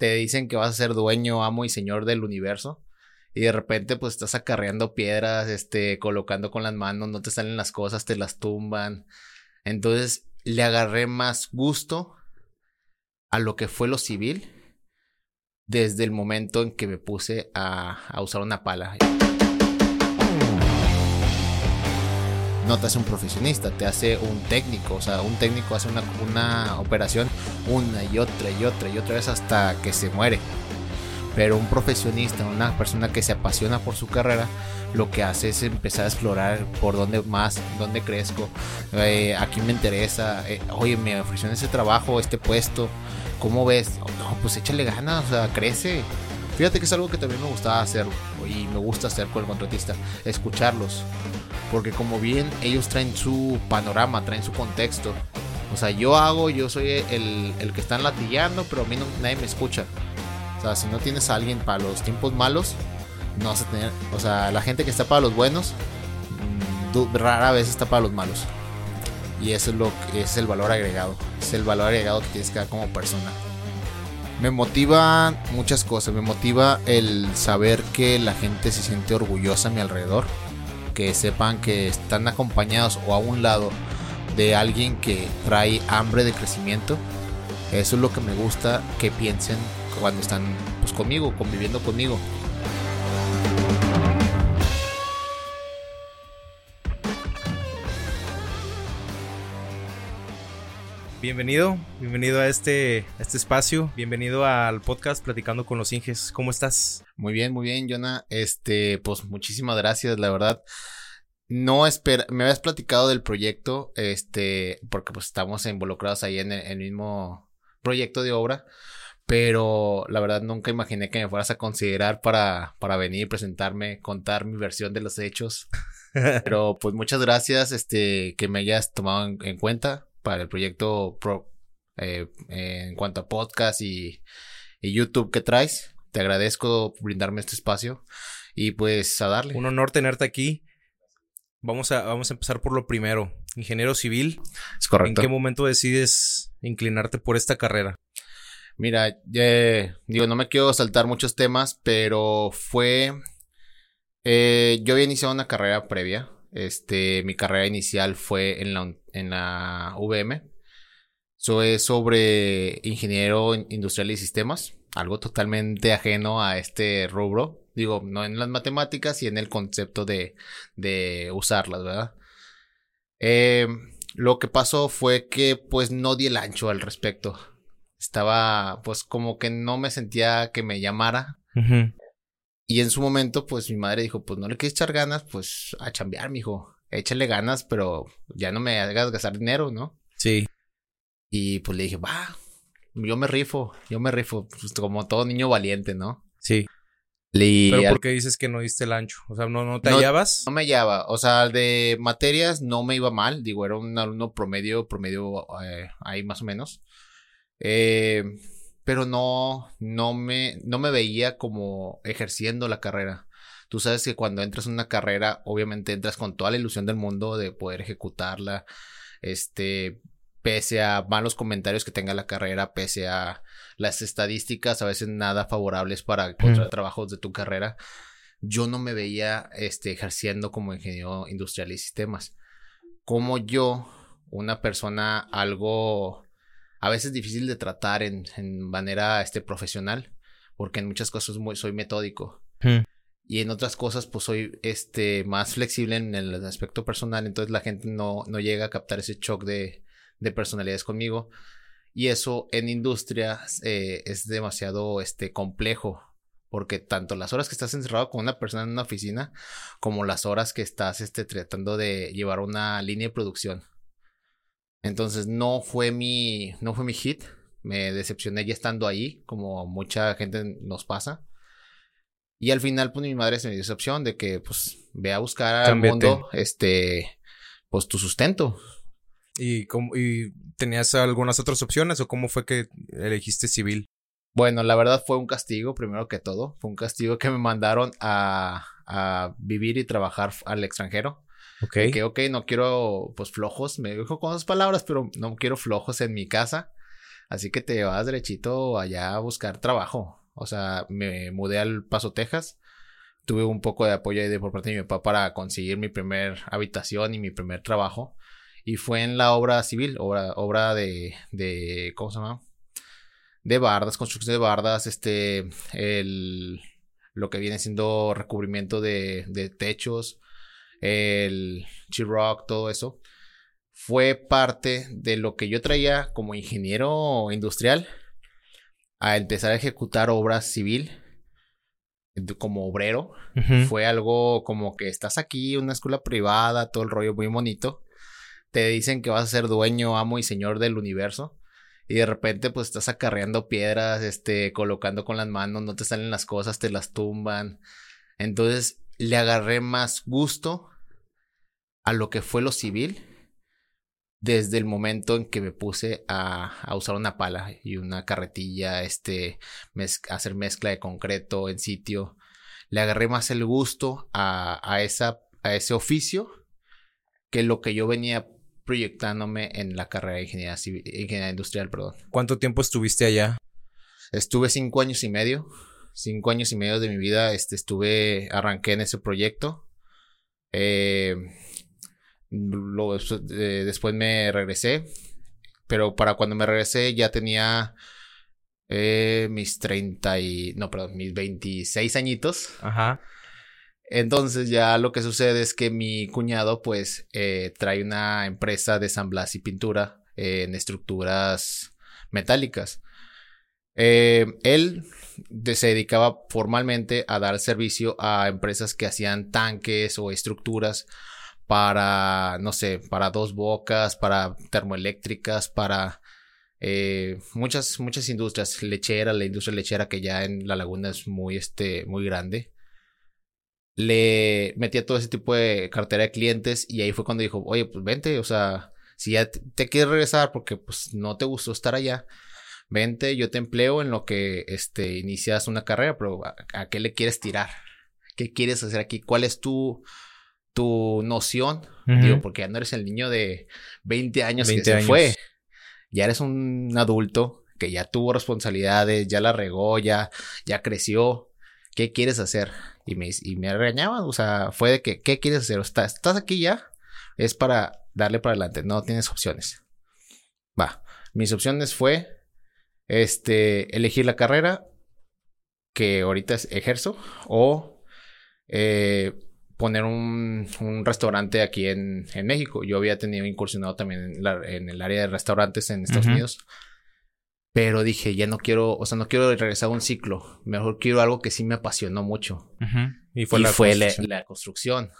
te dicen que vas a ser dueño, amo y señor del universo. Y de repente, pues estás acarreando piedras, este, colocando con las manos, no te salen las cosas, te las tumban. Entonces, le agarré más gusto a lo que fue lo civil desde el momento en que me puse a, a usar una pala. No te hace un profesionista, te hace un técnico. O sea, un técnico hace una, una operación una y otra y otra y otra vez hasta que se muere. Pero un profesionista, una persona que se apasiona por su carrera, lo que hace es empezar a explorar por dónde más, dónde crezco, eh, me interesa, eh, oye, me ofrecieron ese trabajo, este puesto, ¿cómo ves? No, pues échale ganas, o sea, crece. Fíjate que es algo que también me gustaba hacer y me gusta hacer con el contratista, escucharlos. Porque como bien ellos traen su panorama, traen su contexto. O sea, yo hago, yo soy el, el que están latillando, pero a mí no, nadie me escucha. O sea, si no tienes a alguien para los tiempos malos, no vas a tener. O sea, la gente que está para los buenos, mm, rara vez está para los malos. Y eso es lo es el valor agregado. Es el valor agregado que tienes que dar como persona. Me motiva muchas cosas. Me motiva el saber que la gente se siente orgullosa a mi alrededor que sepan que están acompañados o a un lado de alguien que trae hambre de crecimiento. Eso es lo que me gusta que piensen cuando están pues, conmigo, conviviendo conmigo. Bienvenido, bienvenido a este, este espacio, bienvenido al podcast Platicando con los Inges. ¿Cómo estás? Muy bien, muy bien, Jonah. Este, pues muchísimas gracias, la verdad. No espera, me habías platicado del proyecto, este, porque pues estamos involucrados ahí en el, mismo proyecto de obra, pero la verdad nunca imaginé que me fueras a considerar para, para venir, presentarme, contar mi versión de los hechos. Pero pues muchas gracias, este, que me hayas tomado en cuenta para el proyecto pro, eh, en cuanto a podcast y, YouTube que traes. Te agradezco brindarme este espacio y pues a darle. Un honor tenerte aquí. Vamos a, vamos a empezar por lo primero. Ingeniero civil. Es correcto. ¿En qué momento decides inclinarte por esta carrera? Mira, digo, no me quiero saltar muchos temas, pero fue. Eh, yo había iniciado una carrera previa. Este, mi carrera inicial fue en la, en la VM. Eso es sobre ingeniero industrial y sistemas, algo totalmente ajeno a este rubro. Digo, no en las matemáticas y en el concepto de, de usarlas, ¿verdad? Eh, lo que pasó fue que pues no di el ancho al respecto. Estaba pues como que no me sentía que me llamara. Y en su momento pues mi madre dijo, pues no le quieres echar ganas, pues a chambear, mijo échale ganas, pero ya no me hagas gastar dinero, ¿no? Sí. Y pues le dije, va, yo me rifo, yo me rifo, pues como todo niño valiente, ¿no? Sí. Pero ¿por qué dices que no diste el ancho? O sea, ¿no, no te hallabas? No me hallaba. O sea, de materias no me iba mal. Digo, era un alumno promedio, promedio eh, ahí más o menos. Eh, pero no, no me, no me veía como ejerciendo la carrera. Tú sabes que cuando entras en una carrera, obviamente entras con toda la ilusión del mundo de poder ejecutarla, este, pese a malos comentarios que tenga la carrera, pese a las estadísticas a veces nada favorables para encontrar trabajos de tu carrera, yo no me veía este, ejerciendo como ingeniero industrial y sistemas. Como yo, una persona algo a veces difícil de tratar en, manera este, profesional, porque en muchas cosas muy, soy metódico y en otras cosas pues soy este más flexible en el aspecto personal, entonces la gente no, no llega a captar ese shock de, de personalidades conmigo y eso en industria eh, es demasiado este complejo porque tanto las horas que estás encerrado con una persona en una oficina como las horas que estás este, tratando de llevar una línea de producción. Entonces no fue mi no fue mi hit, me decepcioné ya estando ahí, como mucha gente nos pasa. Y al final, pues mi madre se me dio esa opción de que, pues, ve a buscar al mundo, este, pues tu sustento. ¿Y, cómo, ¿Y tenías algunas otras opciones o cómo fue que elegiste civil? Bueno, la verdad fue un castigo, primero que todo. Fue un castigo que me mandaron a, a vivir y trabajar al extranjero. Ok. Que, ok, no quiero, pues, flojos. Me dijo con dos palabras, pero no quiero flojos en mi casa. Así que te vas derechito allá a buscar trabajo. O sea, me mudé al Paso, Texas. Tuve un poco de apoyo de por parte de mi papá para conseguir mi primer habitación y mi primer trabajo. Y fue en la obra civil, obra, obra de, de, ¿cómo se llama? De bardas, construcción de bardas, este, el, lo que viene siendo recubrimiento de, de techos, el Rock, todo eso. Fue parte de lo que yo traía como ingeniero industrial a empezar a ejecutar obras civil como obrero. Fue algo como que estás aquí, una escuela privada, todo el rollo muy bonito te dicen que vas a ser dueño, amo y señor del universo. Y de repente, pues estás acarreando piedras, este, colocando con las manos, no te salen las cosas, te las tumban. Entonces, le agarré más gusto a lo que fue lo civil desde el momento en que me puse a, a usar una pala y una carretilla, este, hacer mezcla de concreto en sitio. Le agarré más el gusto a, a, esa, a ese oficio que lo que yo venía proyectándome en la carrera de ingeniería, ingeniería industrial, perdón. ¿Cuánto tiempo estuviste allá? Estuve cinco años y medio. Cinco años y medio de mi vida este, estuve, arranqué en ese proyecto. Eh, después me regresé. Pero para cuando me regresé ya tenía eh, mis 30 y... No, perdón, mis 26 añitos. Ajá. Entonces ya lo que sucede es que mi cuñado pues eh, trae una empresa de San Blas y pintura en estructuras metálicas. Eh, él se dedicaba formalmente a dar servicio a empresas que hacían tanques o estructuras para, no sé, para dos bocas, para termoeléctricas, para eh, muchas, muchas industrias, lechera, la industria lechera que ya en la laguna es muy, este, muy grande le metía todo ese tipo de cartera de clientes y ahí fue cuando dijo, oye, pues vente, o sea, si ya te, quieres regresar porque pues no te gustó estar allá, vente, yo te empleo en lo que este, inicias una carrera, pero ¿a, qué le quieres tirar? ¿Qué quieres hacer aquí? ¿Cuál es tu, tu noción? Digo, porque ya no eres el niño de 20 años que se fue. Ya eres un adulto que ya tuvo responsabilidades, ya la regó, ya, ya creció. ¿Qué quieres hacer? Y me, y me regañaban, o sea, fue de que, ¿qué quieres hacer? ¿Estás, estás aquí ya? Es para darle para adelante, no tienes opciones. Va, mis opciones fue, este, elegir la carrera que ahorita ejerzo o eh, poner un, un, restaurante aquí en, en, México. Yo había tenido incursionado también en, en el área de restaurantes en Estados Unidos. Pero dije, ya no quiero, o sea, no quiero regresar a un ciclo. Mejor quiero algo que sí me apasionó mucho. Y fue, la, fue construcción. La, construcción.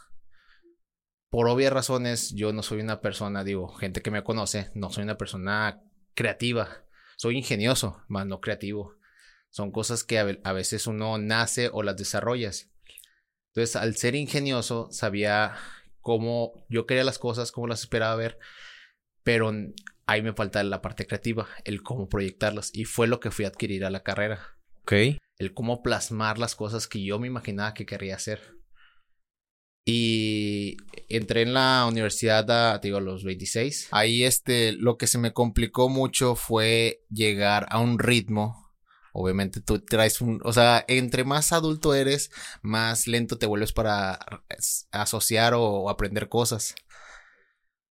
Por obvias razones, yo no soy una persona, digo, gente que me conoce, no soy una persona creativa. Soy ingenioso, más no creativo. Son cosas que a, veces uno nace o las desarrollas. Entonces, al ser ingenioso, sabía cómo yo quería las cosas, cómo las esperaba ver, pero ahí me falta la parte creativa, el cómo proyectarlas. Y fue lo que fui a adquirir a la carrera. Ok. El cómo plasmar las cosas que yo me imaginaba que quería hacer. Y entré en la universidad a, digo, a los 26. Ahí este, lo que se me complicó mucho fue llegar a un ritmo. Obviamente tú traes un, o sea, entre más adulto eres, más lento te vuelves para asociar o aprender cosas.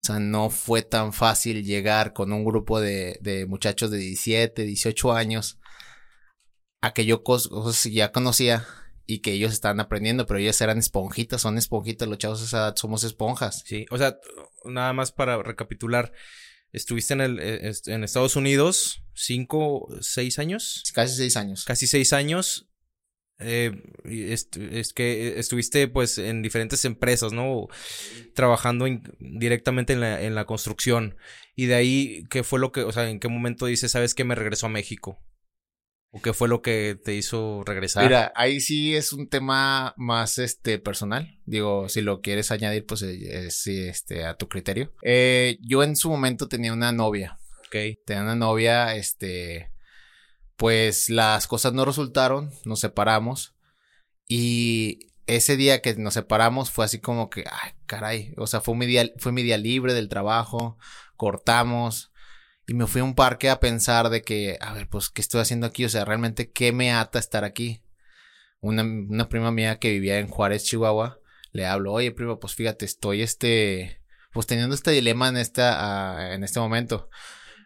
O sea, no fue tan fácil llegar con un grupo de, de muchachos de 17, 18 años a que yo cosas ya conocía y que ellos estaban aprendiendo, pero ellos eran esponjitas, son esponjitas, los chavos somos esponjas. Sí, o sea, nada más para recapitular, estuviste en, el, eh, en Estados Unidos cinco, seis años. Casi seis años. Casi seis años eh, es, que estuviste pues en diferentes empresas, ¿no? Trabajando directamente en la, en la construcción. Y de ahí, ¿qué fue lo que, o sea, en qué momento dices, sabes que me regresó a México? ¿O qué fue lo que te hizo regresar? Mira, ahí sí es un tema más este personal. Digo, si lo quieres añadir, pues eh, sí, este, a tu criterio. Eh, yo en su momento tenía una novia. Ok. Tenía una novia, este, pues las cosas no resultaron, nos separamos y ese día que nos separamos fue así como que, ay, caray, o sea, fue mi día, fue mi día libre del trabajo, cortamos Y me fui a un parque a pensar de que, a ver, pues, ¿qué estoy haciendo aquí? O sea, realmente, ¿qué me ata estar aquí? Una, una prima mía que vivía en Juárez, Chihuahua, le hablo, oye, primo, pues fíjate, estoy este, pues teniendo este dilema en esta, ah, en este momento.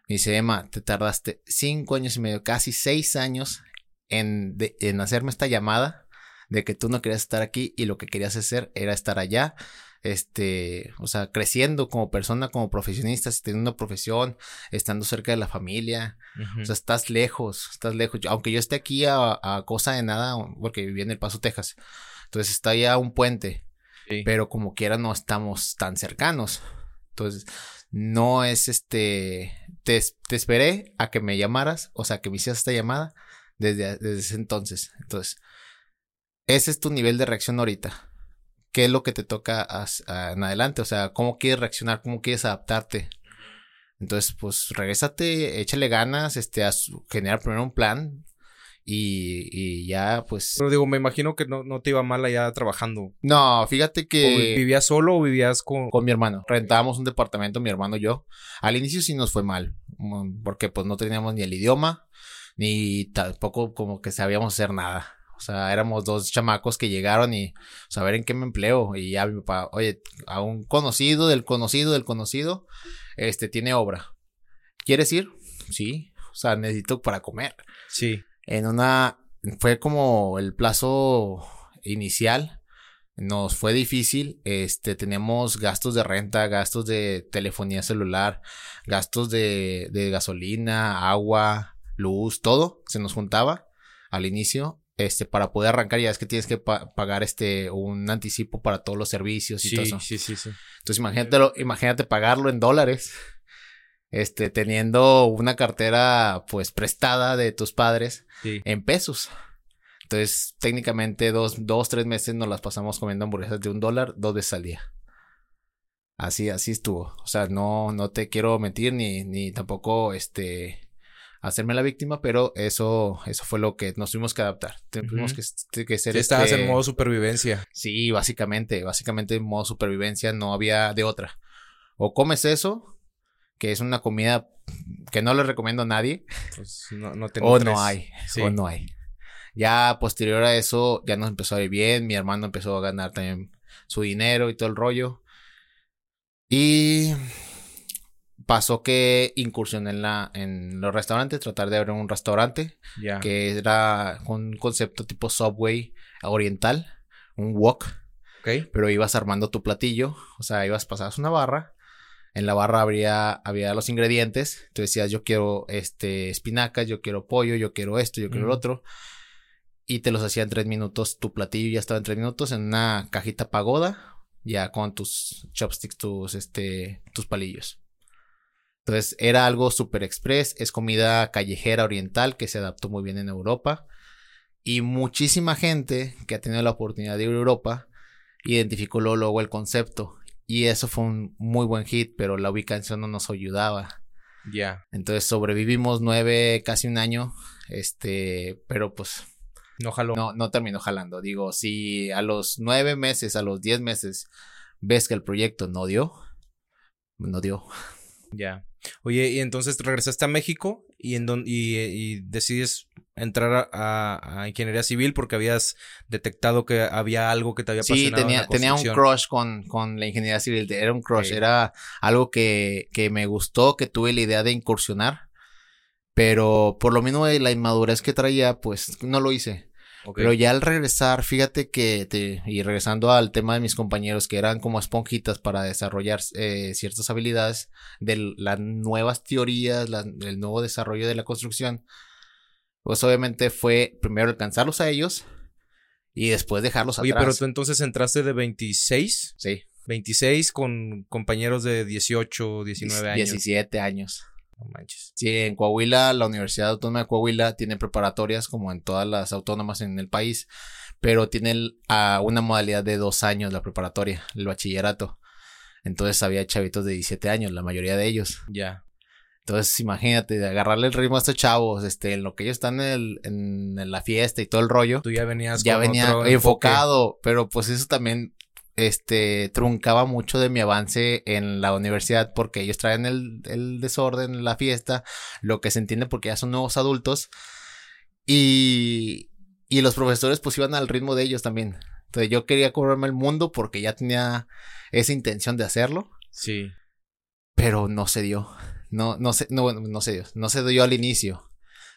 Me dice, Emma, te tardaste cinco años y medio, casi seis años en, en hacerme esta llamada de que tú no querías estar aquí y lo que querías hacer era estar allá este, o sea, creciendo como persona, como profesionista, teniendo una profesión, estando cerca de la familia, o sea, estás lejos, estás lejos, aunque yo esté aquí a, cosa de nada, porque viví en El Paso, Texas, entonces está ya un puente, pero como quiera no estamos tan cercanos, entonces no es este, te, te esperé a que me llamaras, o sea, que me hicieras esta llamada desde, desde ese entonces, entonces, ese es tu nivel de reacción ahorita qué es lo que te toca en adelante, o sea, cómo quieres reaccionar, cómo quieres adaptarte. Entonces, pues, regrésate, échale ganas, este, a generar primero un plan y, y, ya, pues... Pero digo, me imagino que no, no te iba mal allá trabajando. No, fíjate que... ¿Vivías solo o vivías con...? Con mi hermano. Rentábamos un departamento, mi hermano y yo. Al inicio sí nos fue mal, mm, porque pues no teníamos ni el idioma, ni tampoco como que sabíamos hacer nada. O sea, éramos dos chamacos que llegaron y saber en qué me empleo. Y ya mi papá, oye, a un conocido del conocido del conocido, este tiene obra. ¿Quieres ir? Sí. O sea, necesito para comer. Sí. En una, fue como el plazo inicial. Nos fue difícil. Este, tenemos gastos de renta, gastos de telefonía celular, gastos de, de gasolina, agua, luz, todo se nos juntaba al inicio este, para poder arrancar, ya es que tienes que pagar este, un anticipo para todos los servicios y todo eso. Sí, sí, sí. Entonces imagínatelo, imagínate pagarlo en dólares, este, teniendo una cartera, pues, prestada de tus padres en pesos. Entonces, técnicamente, dos, dos, tres meses nos las pasamos comiendo hamburguesas de un dólar dos veces al día. Así, así estuvo. O sea, no, no te quiero mentir ni, ni tampoco, este, hacerme la víctima, pero eso, eso fue lo que nos tuvimos que adaptar. Tuvimos que, que, ser. Sí, estabas en este modo supervivencia. Sí, básicamente, básicamente en modo supervivencia no había de otra. O comes eso, que es una comida que no le recomiendo a nadie. Pues no, no o no hay, o no hay. Ya posterior a eso, ya nos empezó a ir bien. Mi hermano empezó a ganar también su dinero y todo el rollo. Y pasó que incursioné en la en los restaurantes, tratar de abrir un restaurante que era un concepto tipo Subway oriental, un wok. Pero ibas armando tu platillo, o sea, ibas pasabas una barra, en la barra habría había los ingredientes, tú decías, yo quiero este espinacas, yo quiero pollo, yo quiero esto, yo quiero lo otro. Y te los hacía en tres minutos, tu platillo ya estaba en tres minutos en una cajita pagoda, ya con tus chopsticks, tus este tus palillos. Entonces era algo super express, es comida callejera oriental que se adaptó muy bien en Europa. Y muchísima gente que ha tenido la oportunidad de ir a Europa identificó luego el concepto. Y eso fue un muy buen hit, pero la ubicación no nos ayudaba. Ya. Entonces sobrevivimos nueve, casi un año. Este, pero pues. No jaló. No, no terminó jalando. Digo, si a los nueve meses, a los diez meses, ves que el proyecto no dio, no dio. Ya. Oye, y entonces regresaste a México y, en don, y, decides entrar a, ingeniería civil porque habías detectado que había algo que te había pasado. Sí, tenía, tenía un crush con, con la ingeniería civil. Era un crush, era algo que, que me gustó, que tuve la idea de incursionar. Pero por lo menos la inmadurez que traía, pues no lo hice. Pero ya al regresar, fíjate que, te, y regresando al tema de mis compañeros que eran como esponjitas para desarrollar eh, ciertas habilidades de las nuevas teorías, del nuevo desarrollo de la construcción, pues obviamente fue primero alcanzarlos a ellos y después dejarlos Oye, pero tú entonces entraste de 26. Sí. 26 con compañeros de 18, 19 años. 17 años. No manches. Sí, en Coahuila, la Universidad Autónoma de Coahuila tiene preparatorias como en todas las autónomas en el país, pero tiene una modalidad de dos años la preparatoria, el bachillerato. Entonces había chavitos de 17 años, la mayoría de ellos. Ya. Entonces, imagínate, de agarrarle el ritmo a estos chavos, este, en lo que ellos están en, en, la fiesta y todo el rollo. Tú ya venías ya venía enfocado, pero pues eso también este, truncaba mucho de mi avance en la universidad porque ellos traen el, el desorden, la fiesta, lo que se entiende porque ya son nuevos adultos. Y, y los profesores pues iban al ritmo de ellos también. Entonces yo quería cobrarme el mundo porque ya tenía esa intención de hacerlo. Sí. Pero no se dio. No, no se, no, no se dio. No se dio al inicio.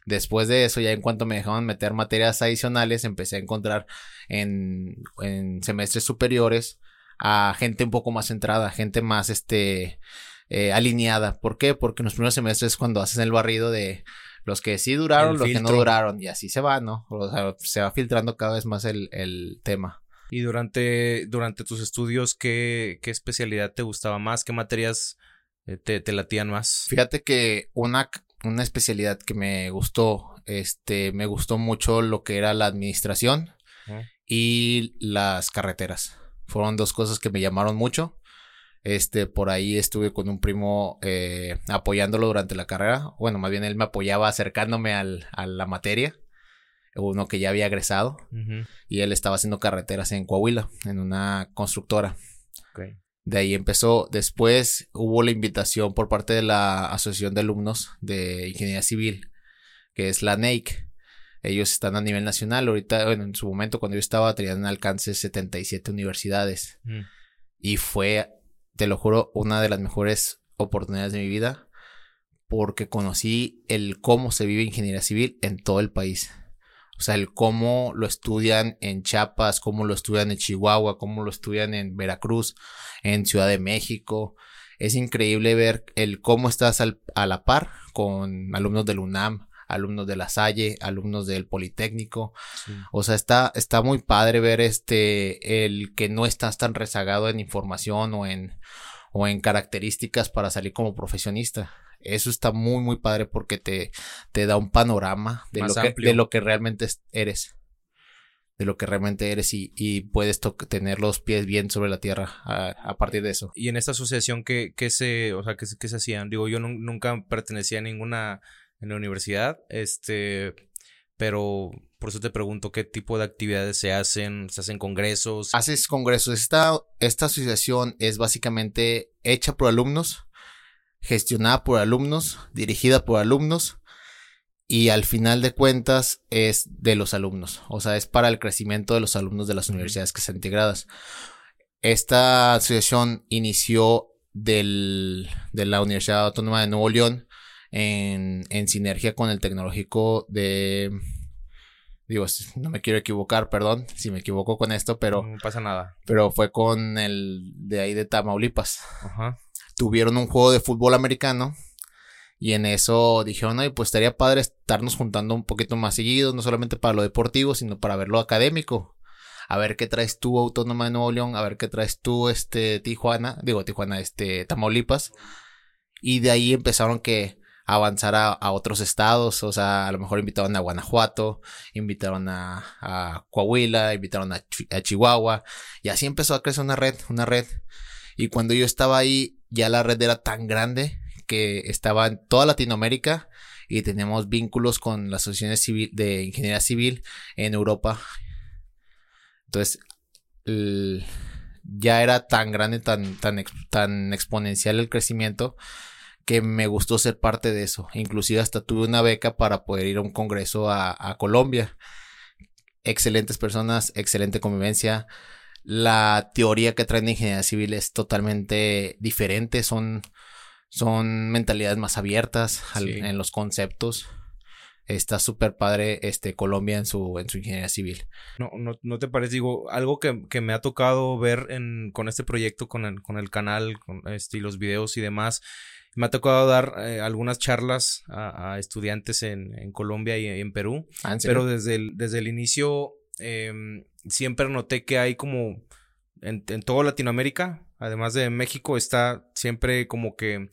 Después de eso, ya en cuanto me dejaban meter materias adicionales, empecé a encontrar en, en semestres superiores a gente un poco más centrada, gente más este eh, alineada. ¿Por qué? Porque en los primeros semestres cuando haces el barrido de los que sí duraron, los que no duraron, y así se va, ¿no? O sea, se va filtrando cada vez más el, el tema. Y durante, durante tus estudios, ¿qué, ¿qué especialidad te gustaba más? ¿Qué materias eh, te, te latían más? Fíjate que una, una especialidad que me gustó, este, me gustó mucho lo que era la administración y las carreteras. Fueron dos cosas que me llamaron mucho. Este, por ahí estuve con un primo eh, apoyándolo durante la carrera. Bueno, más bien él me apoyaba acercándome al, a la materia. Uno que ya había egresado. Y él estaba haciendo carreteras en Coahuila, en una constructora. De ahí empezó. Después hubo la invitación por parte de la Asociación de Alumnos de Ingeniería Civil, que es la NEIC. Ellos están a nivel nacional. Ahorita, bueno, en su momento, cuando yo estaba, tenían alcance 77 universidades. Mm. Y fue, te lo juro, una de las mejores oportunidades de mi vida. Porque conocí el cómo se vive ingeniería civil en todo el país. O sea, el cómo lo estudian en Chiapas, cómo lo estudian en Chihuahua, cómo lo estudian en Veracruz, en Ciudad de México. Es increíble ver el cómo estás a la par con alumnos del UNAM, alumnos de la Salle, alumnos del Politécnico. O sea, está, está muy padre ver este, el que no estás tan rezagado en información o en, o en características para salir como profesionista. Eso está muy, muy padre porque te, te da un panorama de, lo que, de lo que realmente eres. De lo que realmente eres y, y puedes tener los pies bien sobre la tierra a, partir de eso. Y en esta asociación, ¿qué, qué se, o sea, qué, qué se hacían? Digo, yo nunca pertenecía a ninguna en la universidad, este, pero por eso te pregunto qué tipo de actividades se hacen, se hacen congresos. Haces congresos. Esta, esta asociación es básicamente hecha por alumnos gestionada por alumnos, dirigida por alumnos y al final de cuentas es de los alumnos, o sea, es para el crecimiento de los alumnos de las universidades que están integradas. Esta asociación inició del, de la Universidad Autónoma de Nuevo León en, en sinergia con el tecnológico de... Digo, no me quiero equivocar, perdón si me equivoco con esto, pero... No pasa nada. Pero fue con el de ahí de Tamaulipas. Ajá tuvieron un juego de fútbol americano. Y en eso dijeron, ay, pues estaría padre estarnos juntando un poquito más seguido, no solamente para lo deportivo, sino para ver lo académico. A ver qué traes tú, Autónoma de Nuevo León, a ver qué traes tú, este, Tijuana, digo, Tijuana, este, Tamaulipas. Y de ahí empezaron que avanzar a, otros estados, o sea, a lo mejor invitaron a Guanajuato, invitaron a, a Coahuila, invitaron a, a Chihuahua, y así empezó a crecer una red, una red. Y cuando yo estaba ahí, ya la red era tan grande que estaba en toda Latinoamérica y teníamos vínculos con las asociaciones civil, de ingeniería civil en Europa. Entonces, ya era tan grande, tan, tan, tan exponencial el crecimiento que me gustó ser parte de eso. Inclusive hasta tuve una beca para poder ir a un congreso a Colombia. Excelentes personas, excelente convivencia la teoría que traen de ingeniería civil es totalmente diferente, son, son mentalidades más abiertas en los conceptos. Está súper padre este Colombia en su, en su ingeniería civil. No, no, no te parece, digo, algo que, que me ha tocado ver en, con este proyecto, con el, con el canal, con este, y los videos y demás. Me ha tocado dar eh, algunas charlas a, estudiantes en, en, Colombia y en Perú. Ah, pero desde el, desde el inicio Em, siempre noté que hay como en, en toda Latinoamérica, además de México, está siempre como que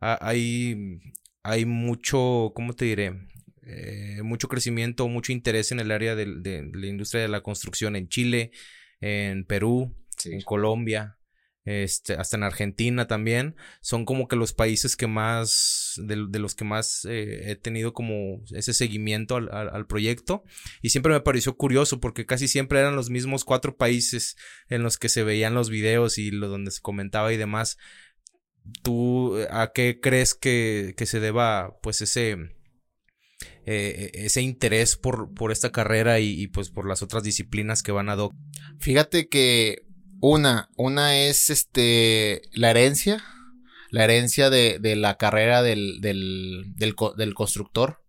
hay, hay mucho, ¿cómo te diré? Eh, mucho crecimiento, mucho interés en el área de, la industria de la construcción en Chile, en Perú, en Colombia, este, hasta en Argentina también, son como que los países que más, de, los que más eh, he tenido como ese seguimiento al, proyecto. Y siempre me pareció curioso porque casi siempre eran los mismos cuatro países en los que se veían los videos y donde se comentaba y demás. ¿Tú a qué crees que, se deba pues ese eh, ese interés por, por esta carrera y, pues por las otras disciplinas que van a DOC? Fíjate que una, una es este la herencia, la herencia de, de la carrera del, del, del, constructor.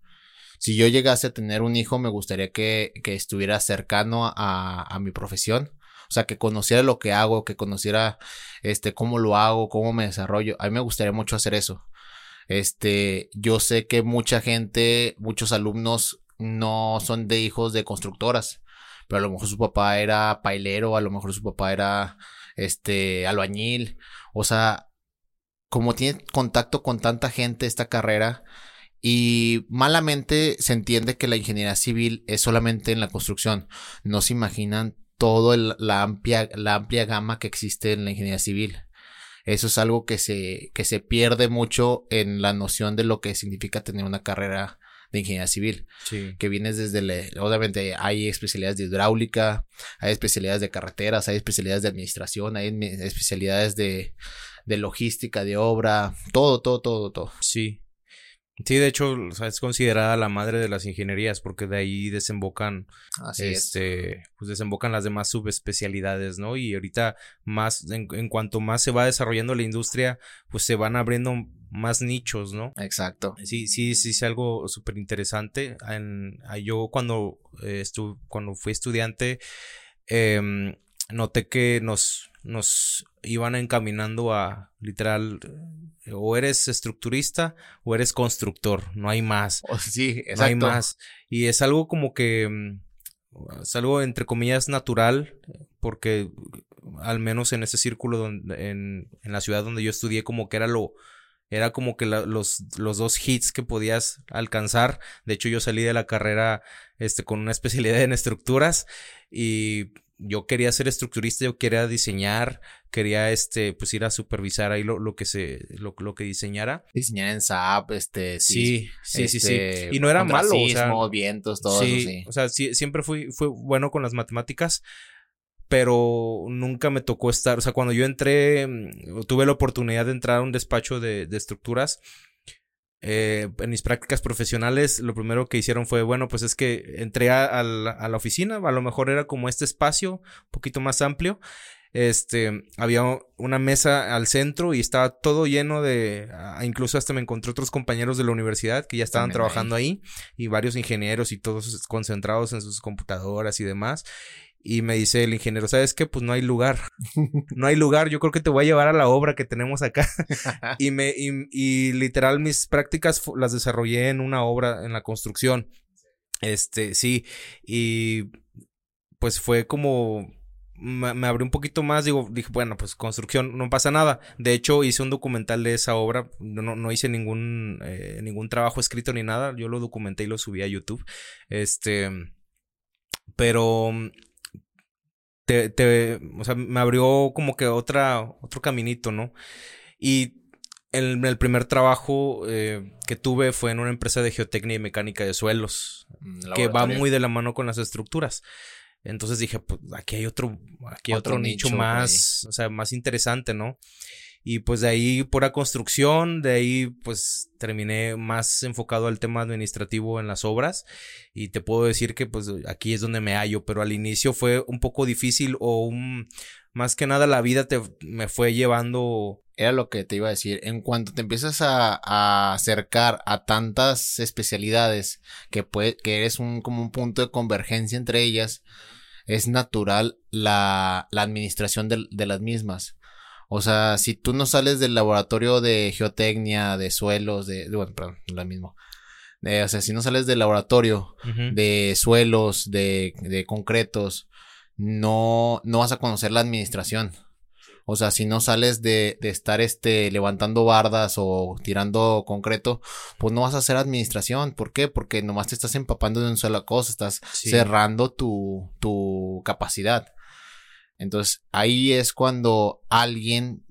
Si yo llegase a tener un hijo, me gustaría que, que estuviera cercano a, a mi profesión. O sea, que conociera lo que hago, que conociera este cómo lo hago, cómo me desarrollo. A mí me gustaría mucho hacer eso. Este, yo sé que mucha gente, muchos alumnos no son de hijos de constructoras, pero a lo mejor su papá era pailero, a lo mejor su papá era este albañil, o sea, como tiene contacto con tanta gente esta carrera y malamente se entiende que la ingeniería civil es solamente en la construcción, no se imaginan toda la amplia la amplia gama que existe en la ingeniería civil. Eso es algo que se, que se pierde mucho en la noción de lo que significa tener una carrera de ingeniería civil. Sí. Que vienes desde, obviamente hay especialidades de hidráulica, hay especialidades de carreteras, hay especialidades de administración, hay especialidades de, de logística, de obra, todo, todo, todo, todo. Sí. Sí, de hecho, es considerada la madre de las ingenierías porque de ahí desembocan, este, pues desembocan las demás subespecialidades, ¿no? Y ahorita más, en, cuanto más se va desarrollando la industria, pues se van abriendo más nichos, ¿no? Exacto. Sí, sí, sí, es algo súper interesante. yo cuando, eh, cuando fui estudiante, eh, noté que nos, nos iban encaminando a literal o eres estructurista o eres constructor, no hay más. sí, exacto. No hay más. Y es algo como que mm, es algo entre comillas natural porque al menos en ese círculo donde, en, en la ciudad donde yo estudié como que era lo era como que los, los dos hits que podías alcanzar. De hecho, yo salí de la carrera este, con una especialidad en estructuras y yo quería ser estructurista, yo quería diseñar, quería este, pues ir a supervisar ahí lo, lo que se, lo, lo, que diseñara. Diseñar en SAP, este, sí, sí, sí, sí, este, Y no era malo, o sea, vientos, todo sí, eso, sí. O sea, sí, siempre fui, fui bueno con las matemáticas, pero nunca me tocó estar, o sea, cuando yo entré, mm, tuve la oportunidad de entrar a un despacho de, de estructuras, eh, en mis prácticas profesionales, lo primero que hicieron fue, bueno, pues es que entré a, la, oficina, a lo mejor era como este espacio, un poquito más amplio. Este, había una mesa al centro y estaba todo lleno de, incluso hasta me encontré otros compañeros de la universidad que ya estaban trabajando ahí. y varios ingenieros y todos concentrados en sus computadoras y demás. Y me dice el ingeniero, ¿sabes qué? Pues no hay lugar. No hay lugar. Yo creo que te voy a llevar a la obra que tenemos acá. y me, y, literal mis prácticas las desarrollé en una obra, en la construcción. Este, sí. Y pues fue como, me, me abrió un poquito más. Digo, dije, bueno, pues construcción, no pasa nada. De hecho, hice un documental de esa obra. No, no hice ningún, eh, ningún trabajo escrito ni nada. Yo lo documenté y lo subí a YouTube. Este, pero te, te, o sea, me abrió como que otra, otro caminito, ¿no? Y el, el primer trabajo eh, que tuve fue en una empresa de geotecnia y mecánica de suelos, mm, que va muy de la mano con las estructuras. Entonces dije, pues aquí hay otro, aquí hay otro, nicho, más, o sea, más interesante, ¿no? Y pues de ahí pura construcción, de ahí pues terminé más enfocado al tema administrativo en las obras y te puedo decir que pues aquí es donde me hallo, pero al inicio fue un poco difícil o un, más que nada la vida te, me fue llevando... Era lo que te iba a decir, en cuanto te empiezas a, a acercar a tantas especialidades que, puede, que eres un, como un punto de convergencia entre ellas, es natural la, la administración de, de las mismas. O sea, si tú no sales del laboratorio de geotecnia, de suelos, de, bueno, perdón, lo mismo. o sea, si no sales del laboratorio de suelos, de, de concretos, no, no vas a conocer la administración. O sea, si no sales de, de, estar este, levantando bardas o tirando concreto, pues no vas a hacer administración. ¿Por qué? Porque nomás te estás empapando de una sola cosa, estás cerrando tu, tu capacidad. Entonces ahí es cuando alguien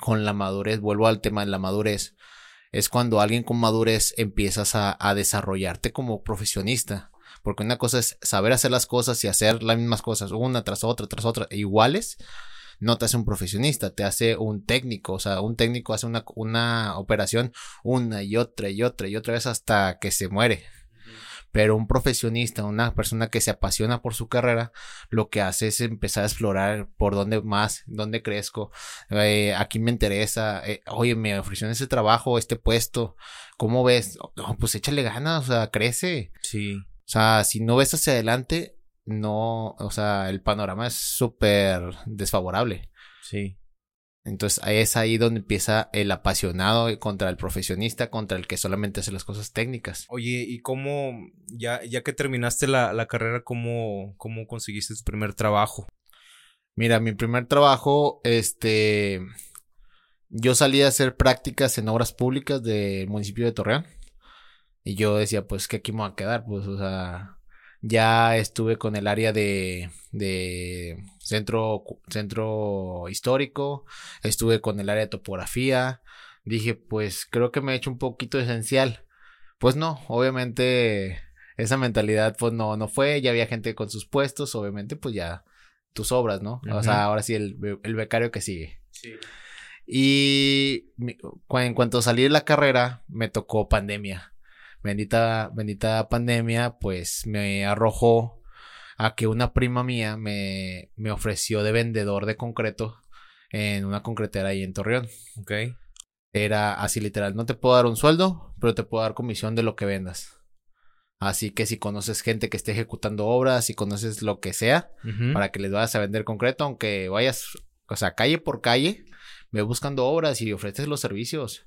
con la madurez, vuelvo al tema de la madurez, es cuando alguien con madurez empiezas a, desarrollarte como profesionista. Porque una cosa es saber hacer las cosas y hacer las mismas cosas, una tras otra, tras otra, iguales, no te hace un profesionista, te hace un técnico. O sea, un técnico hace una operación una y otra y otra y otra vez hasta que se muere. Pero un profesionista, una persona que se apasiona por su carrera, lo que hace es empezar a explorar por dónde más, dónde crezco, eh, aquí me interesa, eh, oye, me ofrecieron ese trabajo, este puesto, ¿cómo ves? pues échale ganas, o sea, crece. Sí. O sea, si no ves hacia adelante, no, o sea, el panorama es súper desfavorable. Sí. Entonces es ahí donde empieza el apasionado contra el profesionista, contra el que solamente hace las cosas técnicas. Oye, ¿y cómo, ya, ya que terminaste la, la carrera, cómo, cómo conseguiste tu primer trabajo? Mira, mi primer trabajo, este, yo salí a hacer prácticas en obras públicas del municipio de Torreón. Y yo decía, pues que aquí me voy a quedar, pues, o sea, ya estuve con el área de, de centro, centro histórico, estuve con el área de topografía. Dije, pues creo que me he hecho un poquito esencial. Pues no, obviamente esa mentalidad pues no, no fue, ya había gente con sus puestos, obviamente pues ya tus obras, ¿no? O sea, ahora sí el, el becario que sigue. Sí. Y en cuanto salí de la carrera, me tocó pandemia bendita, bendita pandemia, pues me arrojó a que una prima mía me, me ofreció de vendedor de concreto en una concretera ahí en Torreón. Ok. Era así literal, no te puedo dar un sueldo, pero te puedo dar comisión de lo que vendas. Así que si conoces gente que esté ejecutando obras, si conoces lo que sea, para que les vayas a vender concreto, aunque vayas, o sea, calle por calle, ve buscando obras y ofreces los servicios.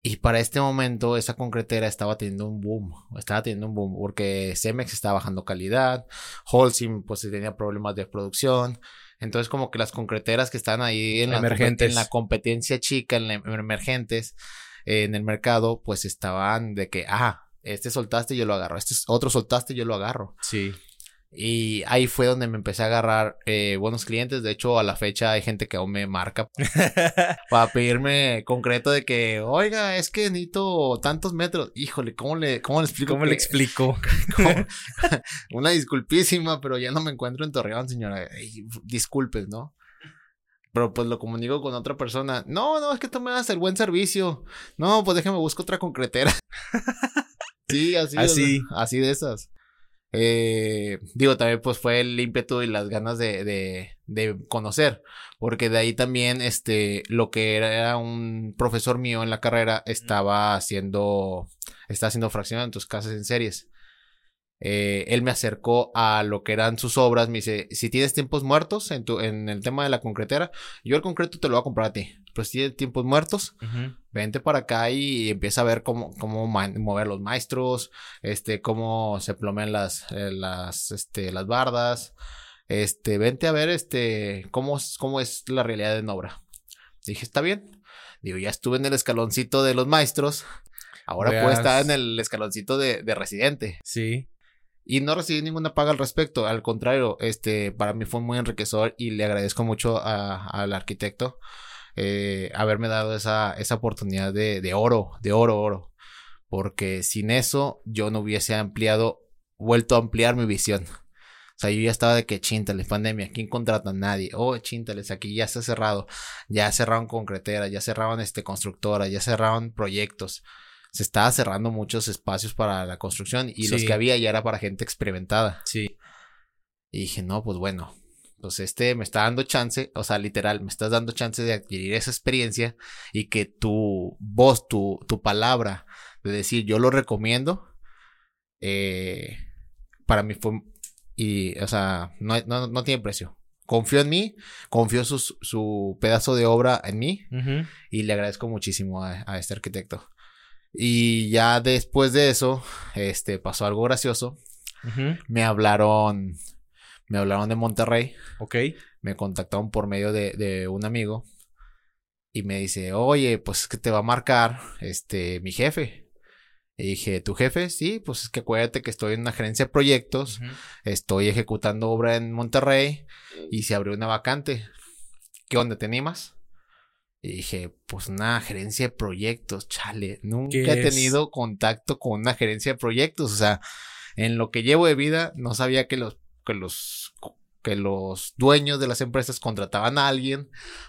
Y para este momento esa concretera estaba teniendo un boom, estaba teniendo un boom porque Cemex estaba bajando calidad, Holcim pues tenía problemas de producción, entonces como que las concreteras que están ahí en, la, en la competencia chica, en, la, emergentes, en el mercado, pues estaban de que, ah, este soltaste yo lo agarro, este otro soltaste yo lo agarro. Sí. Y ahí fue donde me empecé a agarrar eh, buenos clientes. De hecho, a la fecha hay gente que aún me marca para pedirme concreto de que, oiga, es que necesito tantos metros. Híjole, ¿cómo le, cómo le explico? ¿Cómo le explico? Una disculpísima, pero ya no me encuentro en Torreón, señora. disculpes, ¿no? Pero pues lo comunico con otra persona. No, no, es que tú me das el buen servicio. No, pues déjame buscar otra concretera. sí, así. Así. así de esas. Eh, digo, también pues fue el ímpetu y las ganas de, de, de, conocer, porque de ahí también, este, lo que era un profesor mío en la carrera estaba haciendo, está haciendo fraccionamientos, casas en series. Eh, él me acercó a lo que eran sus obras, me dice, si tienes tiempos muertos en, tu, en el tema de la concretera, yo el concreto te lo voy a comprar a ti, pero si tienes tiempos muertos, vente para acá y empieza a ver cómo, cómo mover los maestros, este, cómo se plomean las, eh, las, este, las bardas, este, vente a ver, este, cómo, cómo es la realidad en obra. Dije, está bien. Digo, ya estuve en el escaloncito de los maestros. Ahora puedo estar en el escaloncito de, de residente. Sí y no recibí ninguna paga al respecto. Al contrario, este, para mí fue muy enriquecedor y le agradezco mucho al arquitecto eh, haberme dado esa, esa oportunidad de, de, oro, de oro, oro. Porque sin eso yo no hubiese ampliado, vuelto a ampliar mi visión. O sea, yo ya estaba de que chintales, pandemia, ¿quién contrata? Nadie. Oh, chintales, aquí ya se ha cerrado. Ya cerraron concreteras, ya cerraron este constructoras, ya cerraron proyectos se estaba cerrando muchos espacios para la construcción y los que había ya era para gente experimentada. Sí. Y dije, no, pues bueno, pues este me está dando chance, o sea, literal, me estás dando chance de adquirir esa experiencia y que tu voz, tu, tu palabra de decir yo lo recomiendo, eh, para mí fue, y, o sea, no, no, no tiene precio. Confió en mí, confió su, su pedazo de obra en mí y le agradezco muchísimo a este arquitecto. Y ya después de eso, este, pasó algo gracioso. Me hablaron, me hablaron de Monterrey. Ok. Me contactaron por medio de, de un amigo. Y me dice, oye, pues es que te va a marcar, este, mi jefe. Y dije, ¿tu jefe? Sí, pues es que acuérdate que estoy en una gerencia de proyectos, estoy ejecutando obra en Monterrey y se abrió una vacante. ¿Qué onda, te animas? Y dije, pues una gerencia de proyectos, chale, nunca he tenido contacto con una gerencia de proyectos, o sea, en lo que llevo de vida no sabía que los, que los que los dueños de las empresas contrataban a alguien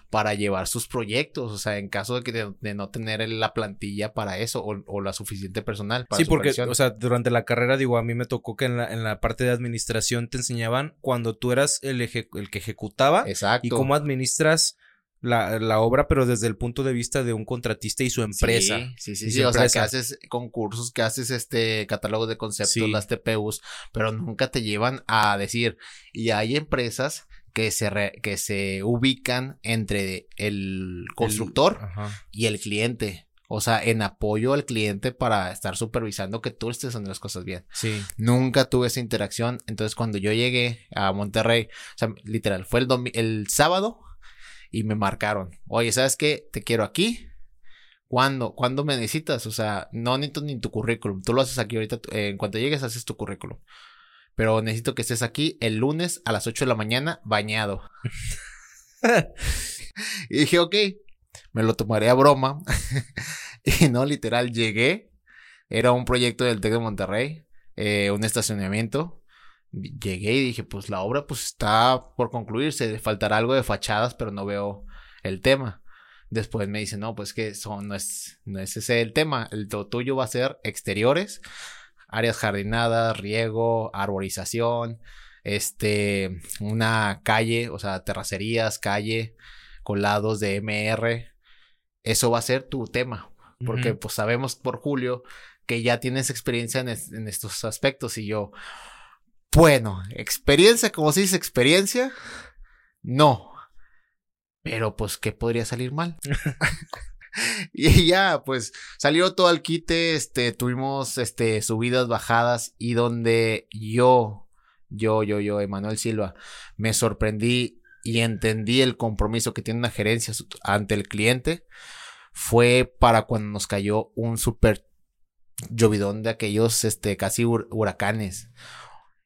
para llevar sus proyectos, o sea, en caso de, que de, no tener la plantilla para eso o, la suficiente personal. Para sí, porque, o sea, durante la carrera, digo, a mí me tocó que en la, en la parte de administración te enseñaban cuando tú eras el, el que ejecutaba Exacto. y cómo administras la, la, obra, pero desde el punto de vista de un contratista y su empresa. Sí, sí, sí, o sea, que haces concursos, que haces este catálogo de conceptos, las TPUs, pero nunca te llevan a decir, y hay empresas que se, que se ubican entre el constructor y el cliente. O sea, en apoyo al cliente para estar supervisando que tú estés haciendo las cosas bien. Sí. Nunca tuve esa interacción. Entonces, cuando yo llegué a Monterrey, o sea, literal, fue el, el sábado y me marcaron. Oye, ¿sabes qué? Te quiero aquí. ¿Cuándo? ¿Cuándo me necesitas? O sea, no necesito ni tu currículum. Tú lo haces aquí ahorita. en cuanto llegues, haces tu currículum. Pero necesito que estés aquí el lunes a las 8 de la mañana bañado. y dije, ok, me lo tomaré a broma. y no, literal, llegué. Era un proyecto del TEC de Monterrey, eh, un estacionamiento llegué y dije, pues la obra pues está por concluirse, faltará algo de fachadas, pero no veo el tema. Después me dice, no, pues que eso no es, no es ese el tema, el tuyo va a ser exteriores, áreas jardinadas, riego, arborización, este, una calle, o sea, terracerías, calle, con lados de MR. Eso va a ser tu tema, porque pues sabemos por Julio que ya tienes experiencia en, en estos aspectos y yo, bueno, experiencia, como se dice experiencia, no. Pero pues, ¿qué podría salir mal? y ya, pues, salió todo al quite, este, tuvimos, este, subidas, bajadas, y donde yo, yo, yo, yo, Emanuel Silva, me sorprendí y entendí el compromiso que tiene una gerencia ante el cliente, fue para cuando nos cayó un súper llovidón de aquellos, este, casi huracanes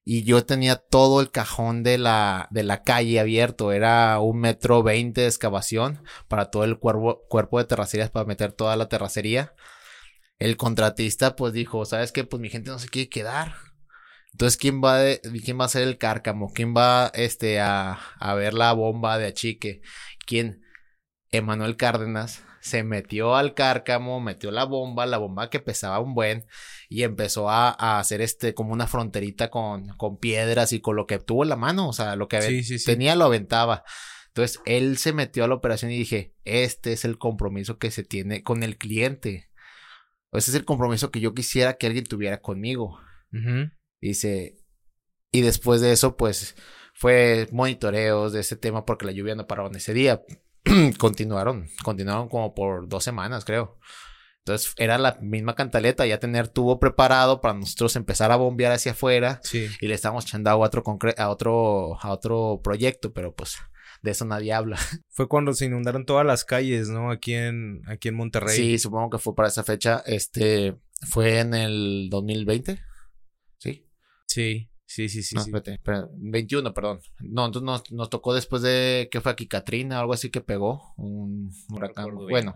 y yo tenía todo el cajón de la, de la calle abierto. Era un metro veinte de excavación para todo el cuerpo, cuerpo de terracerías para meter toda la terracería. El contratista pues dijo, ¿sabes qué? Pues mi gente no se quiere quedar. Entonces, ¿quién va, de, quién va a ser el cárcamo? ¿Quién va este, a, a ver la bomba de achique? ¿Quién? Emanuel Cárdenas se metió al cárcamo, metió la bomba, la bomba que pesaba un buen, y empezó a, hacer este como una fronterita con, con, piedras y con lo que tuvo en la mano, o sea, lo que tenía lo aventaba. Entonces, él se metió a la operación y dije, este es el compromiso que se tiene con el cliente. Ese es el compromiso que yo quisiera que alguien tuviera conmigo. Dice, y después de eso, pues, fue monitoreos de ese tema porque la lluvia no paró en ese día. continuaron, continuaron como por dos semanas, creo. Entonces era la misma cantaleta, ya tener tubo preparado para nosotros empezar a bombear hacia afuera. Y le estamos echando a otro, a otro, a otro proyecto, pero pues de eso nadie habla. Fue cuando se inundaron todas las calles, ¿no? Aquí en, aquí en Monterrey. Sí, supongo que fue para esa fecha. Este, fue en el 2020. Sí. Sí. Sí, sí, sí. No, espérate, 21, perdón. No, entonces nos, nos, tocó después de que fue aquí Katrina, algo así que pegó, un huracán. bueno,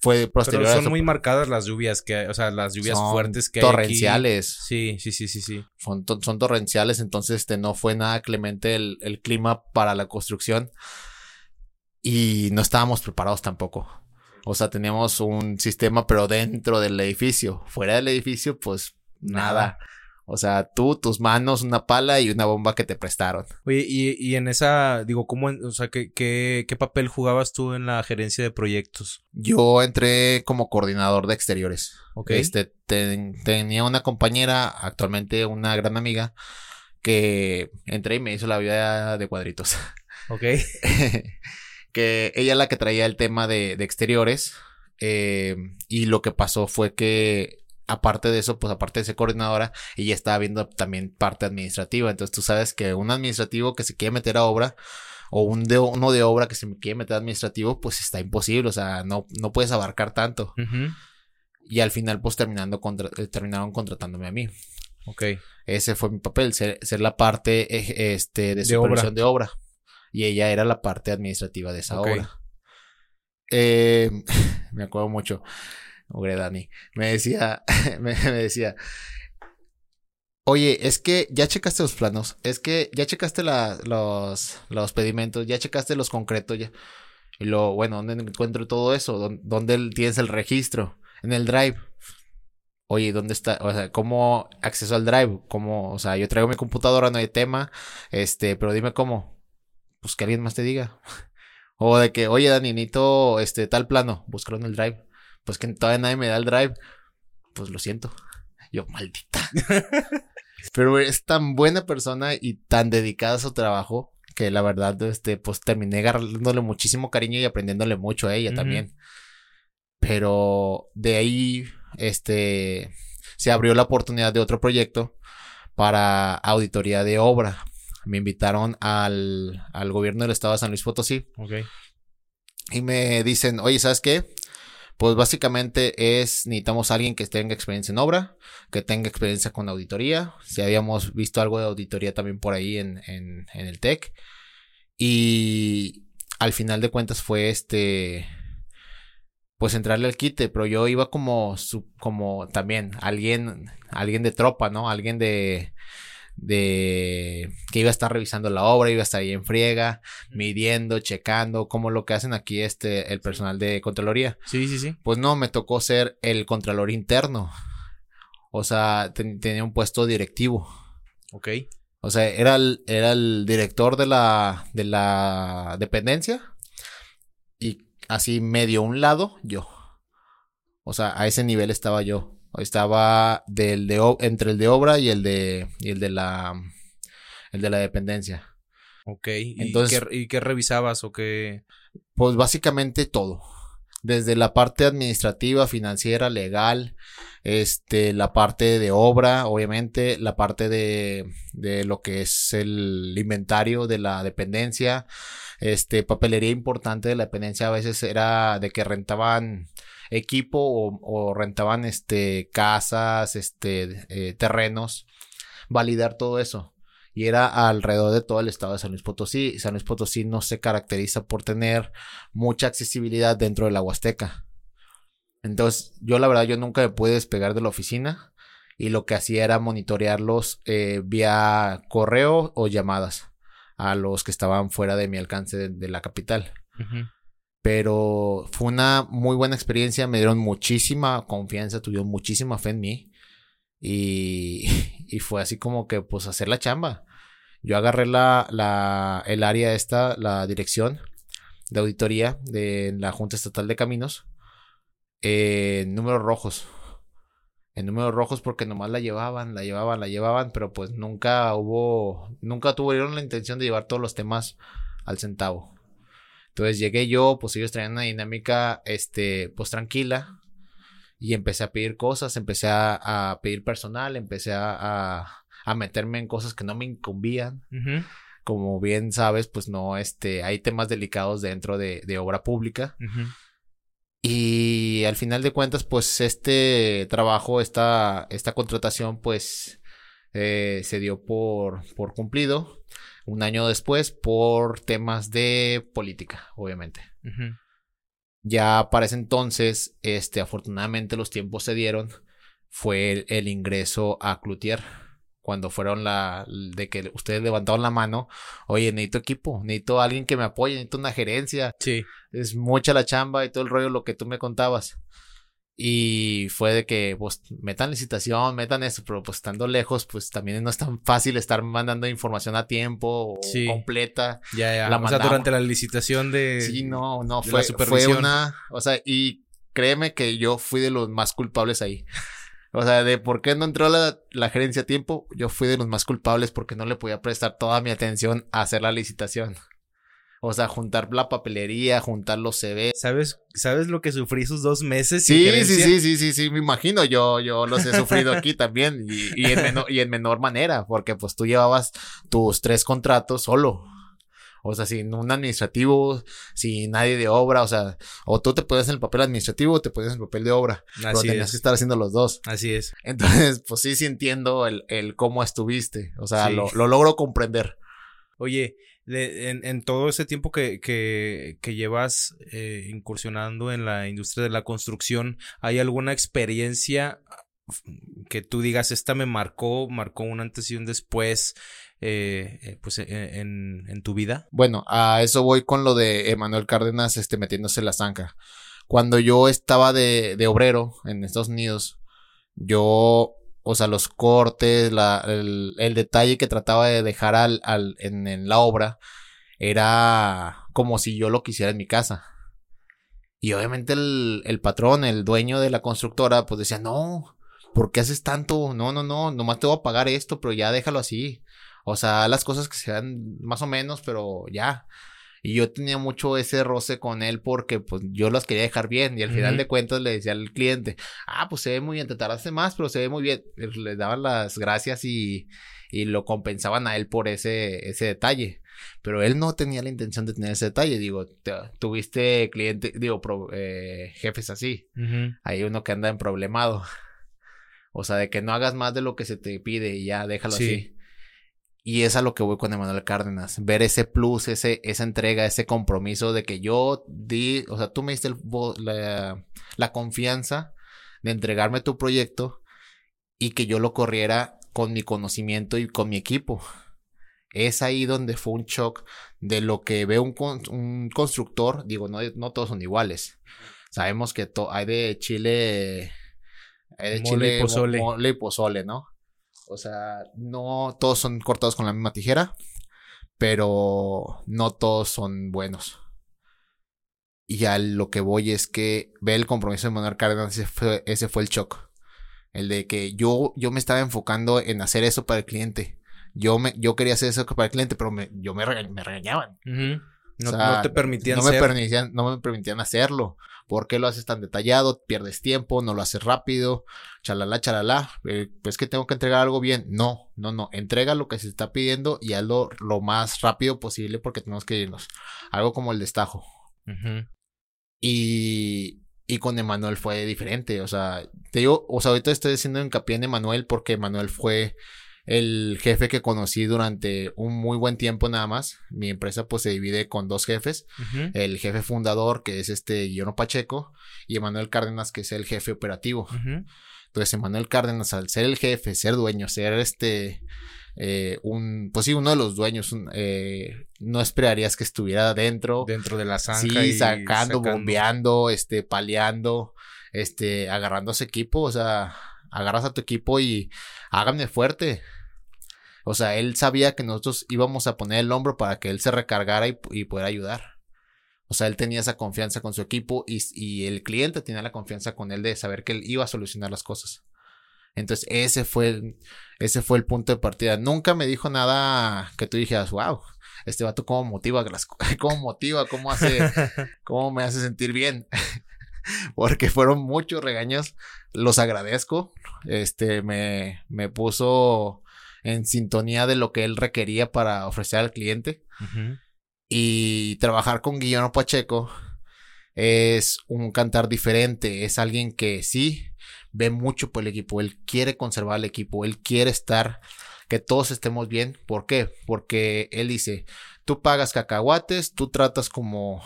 fue posterior. Pero son muy marcadas las lluvias que, o sea, las lluvias fuertes que torrenciales. Sí, sí, sí, sí, sí. Son, son torrenciales, entonces este no fue nada clemente el, el clima para la construcción y no estábamos preparados tampoco. O sea, teníamos un sistema, pero dentro del edificio. Fuera del edificio, pues nada. O sea, tú, tus manos, una pala y una bomba que te prestaron. Oye, y, y en esa, digo, ¿cómo, o sea, ¿qué, qué, qué papel jugabas tú en la gerencia de proyectos? Yo entré como coordinador de exteriores. Ok. Este, tenía una compañera, actualmente una gran amiga, que entré y me hizo la vida de cuadritos. Ok. que ella es la que traía el tema de, de exteriores. Eh, y lo que pasó fue que aparte de eso, pues aparte de ser coordinadora, ella estaba viendo también parte administrativa. Entonces tú sabes que un administrativo que se quiere meter a obra o un de, uno de obra que se quiere meter administrativo, pues está imposible, o sea, no, no puedes abarcar tanto. y al final, pues terminando contra- eh, terminaron contratándome a mí. Ok. Ese fue mi papel, ser, ser la parte eh, este, de De supervisión obra. de obra. Y ella era la parte administrativa de esa obra. Eh, me acuerdo mucho, Ogre Dani, me decía, me, decía, oye, es que ya checaste los planos, es que ya checaste los, los pedimentos, ya checaste los concretos, ya. Y lo, bueno, ¿dónde encuentro todo eso? ¿Dónde, dónde tienes el registro? En el drive. Oye, ¿dónde está? O sea, ¿cómo acceso al drive? ¿Cómo? O sea, yo traigo mi computadora, no hay tema. Este, pero dime cómo. Pues que alguien más te diga. O de que, oye, Dani, necesito este tal plano. Búscalo en el drive. Pues que todavía nadie me da el drive. Pues lo siento. Yo, maldita. pero es tan buena persona y tan dedicada a su trabajo que la verdad, este, pues terminé agarrándole muchísimo cariño y aprendiéndole mucho a ella también. Pero de ahí, este, se abrió la oportunidad de otro proyecto para auditoría de obra. Me invitaron al, al gobierno del estado de San Luis Potosí Ok. y me dicen, oye, ¿sabes qué? Pues básicamente es, necesitamos a alguien que tenga experiencia en obra, que tenga experiencia con auditoría. Si habíamos visto algo de auditoría también por ahí en, en, el TEC. Y al final de cuentas fue este, pues entrarle al quite, pero yo iba como, como también alguien, alguien de tropa, ¿no? Alguien de, de, que iba a estar revisando la obra, iba a estar ahí en friega, midiendo, checando, como lo que hacen aquí este, el personal de Contraloría. Sí, sí, sí. Pues no, me tocó ser el Contralor interno. O sea, ten- tenía un puesto directivo. Ok. O sea, era el, era el director de la, de la dependencia. Y así medio un lado, yo. O sea, a ese nivel estaba yo. Estaba del de, entre el de obra y el de, y el de la, el de la dependencia. Ok. ¿Y, Entonces- qué, y qué revisabas o qué? Pues básicamente todo. Desde la parte administrativa, financiera, legal, este, la parte de obra, obviamente, la parte de, de lo que es el inventario de la dependencia, este, papelería importante de la dependencia a veces era de que rentaban equipo o, rentaban este casas, este, eh, terrenos, validar todo eso. Y era alrededor de todo el estado de San Luis Potosí. San Luis Potosí no se caracteriza por tener mucha accesibilidad dentro de la Huasteca. Entonces, yo la verdad, yo nunca me pude despegar de la oficina y lo que hacía era monitorearlos eh, vía correo o llamadas a los que estaban fuera de mi alcance de, la capital. Pero fue una muy buena experiencia, me dieron muchísima confianza, tuvieron muchísima fe en mí. Y, y fue así como que, pues, hacer la chamba. Yo agarré la, la, el área esta, la dirección de auditoría de la Junta Estatal de Caminos, en números rojos. En números rojos porque nomás la llevaban, la llevaban, la llevaban, pero pues nunca hubo, nunca tuvieron la intención de llevar todos los temas al centavo. Entonces llegué yo, pues ellos traían una dinámica, este, pues tranquila. Y empecé a pedir cosas, empecé a, a pedir personal, empecé a, a, a meterme en cosas que no me incumbían. Ujú. Como bien sabes, pues no, este, hay temas delicados dentro de, de obra pública. Ujú. Y al final de cuentas, pues este trabajo, esta, esta contratación, pues eh, se dio por, por cumplido un año después por temas de política, obviamente. Ya para ese entonces, este, afortunadamente los tiempos se dieron, fue el, el ingreso a Cloutier. Cuando fueron la, de que ustedes levantaron la mano, oye, necesito equipo, necesito alguien que me apoye, necesito una gerencia, Sí. es mucha la chamba y todo el rollo lo que tú me contabas. Y fue de que, pues, metan licitación, metan eso, pero pues estando lejos, pues también no es tan fácil estar mandando información a tiempo o Sí. completa. Ya, ya. La o sea, durante la licitación de. Sí, no, no, fue, fue una, o sea, y créeme que yo fui de los más culpables ahí. O sea, de por qué no entró la, la gerencia a tiempo, yo fui de los más culpables porque no le podía prestar toda mi atención a hacer la licitación. O sea, juntar la papelería, juntar los CV. ¿Sabes, ¿Sabes lo que sufrí esos dos meses? Sí, sí, sí, sí, sí, sí, me imagino. Yo, yo los he sufrido aquí también y, y, en menor, y en menor manera, porque pues tú llevabas tus tres contratos solo. O sea, sin un administrativo, sin nadie de obra, o sea, o tú te pones en el papel administrativo o te pones en el papel de obra. pero tenías que estar haciendo los dos. Así es. Entonces, pues sí, sí entiendo el, el cómo estuviste. O sea, lo, lo, logro comprender. Oye, en, en, todo ese tiempo que, que, llevas eh, incursionando en la industria de la construcción, ¿hay alguna experiencia que tú digas, esta me marcó, marcó un antes y un después, eh, eh, pues e, en, en, tu vida? Bueno, a eso voy con lo de Emanuel Cárdenas este, metiéndose la zanja. Cuando yo estaba de, de obrero en Estados Unidos, yo, o sea, los cortes, la, el, detalle que trataba de dejar al, al, en, en la obra, era como si yo lo quisiera en mi casa. Y obviamente el, el, patrón, el dueño de la constructora, pues decía, no, ¿por qué haces tanto? No, no, no, nomás te voy a pagar esto, pero ya déjalo así. O sea, las cosas que sean más o menos, pero ya. Y yo tenía mucho ese roce con él porque pues yo las quería dejar bien y al final de cuentas le decía al cliente, ah, pues se ve muy bien, te tardaste más, pero se ve muy bien. Le daban las gracias y, y lo compensaban a él por ese, ese detalle. Pero él no tenía la intención de tener ese detalle. Digo, tuviste clientes, digo, eh, jefes así. Hay uno que anda en problemado. O sea, de que no hagas más de lo que se te pide y ya déjalo así. Y es a lo que voy con Emanuel Cárdenas. Ver ese plus, ese, esa entrega, ese compromiso de que yo di, o sea, tú me diste la, la confianza de entregarme tu proyecto y que yo lo corriera con mi conocimiento y con mi equipo. Es ahí donde fue un shock de lo que ve un, un constructor. Digo, no, no todos son iguales. Sabemos que hay de Chile de Chile, y pozole. Mole y pozole, ¿no? O sea, no todos son cortados con la misma tijera, pero no todos son buenos. Y a lo que voy es que ve el compromiso de Manuel Cárdenas, ese fue, ese fue el shock. El de que yo, yo me estaba enfocando en hacer eso para el cliente. Yo, me, yo quería hacer eso para el cliente, pero me, yo me, me regañaban. no, te permitían no me permitían No me permitían hacerlo. ¿Por qué lo haces tan detallado? Pierdes tiempo, no lo haces rápido, chalala, chalala. Eh, pues que tengo que entregar algo bien. No, no, no. Entrega lo que se está pidiendo y hazlo lo más rápido posible porque tenemos que irnos. Algo como el destajo. Y, y con Emanuel fue diferente. O sea, te digo, o sea, ahorita estoy haciendo hincapié en Emanuel porque Emanuel fue el jefe que conocí durante un muy buen tiempo nada más. Mi empresa pues se divide con dos jefes. El jefe fundador que es este Guillermo Pacheco y Emanuel Cárdenas que es el jefe operativo. Entonces Emanuel Cárdenas al ser el jefe, ser dueño, ser este... Eh, un, pues sí, uno de los dueños, eh, no esperarías que estuviera dentro. Dentro de la zanja. Sí, sacando, bombeando, este, paleando, este, agarrando a su equipo, o sea, agarras a tu equipo y háganme fuerte. O sea, él sabía que nosotros íbamos a poner el hombro para que él se recargara y, y pudiera ayudar. O sea, él tenía esa confianza con su equipo y, y, el cliente tenía la confianza con él de saber que él iba a solucionar las cosas. Entonces, ese fue el, ese fue el punto de partida. Nunca me dijo nada que tú dijeras, wow, este vato cómo motiva, cómo motiva, cómo hace, cómo me hace sentir bien. Porque fueron muchos regaños. Los agradezco. Este, me, me puso en sintonía de lo que él requería para ofrecer al cliente. Y trabajar con Guillermo Pacheco es un cantar diferente. Es alguien que sí ve mucho por el equipo. Él quiere conservar el equipo. Él quiere estar, que todos estemos bien. ¿Por qué? Porque él dice, tú pagas cacahuates, tú tratas como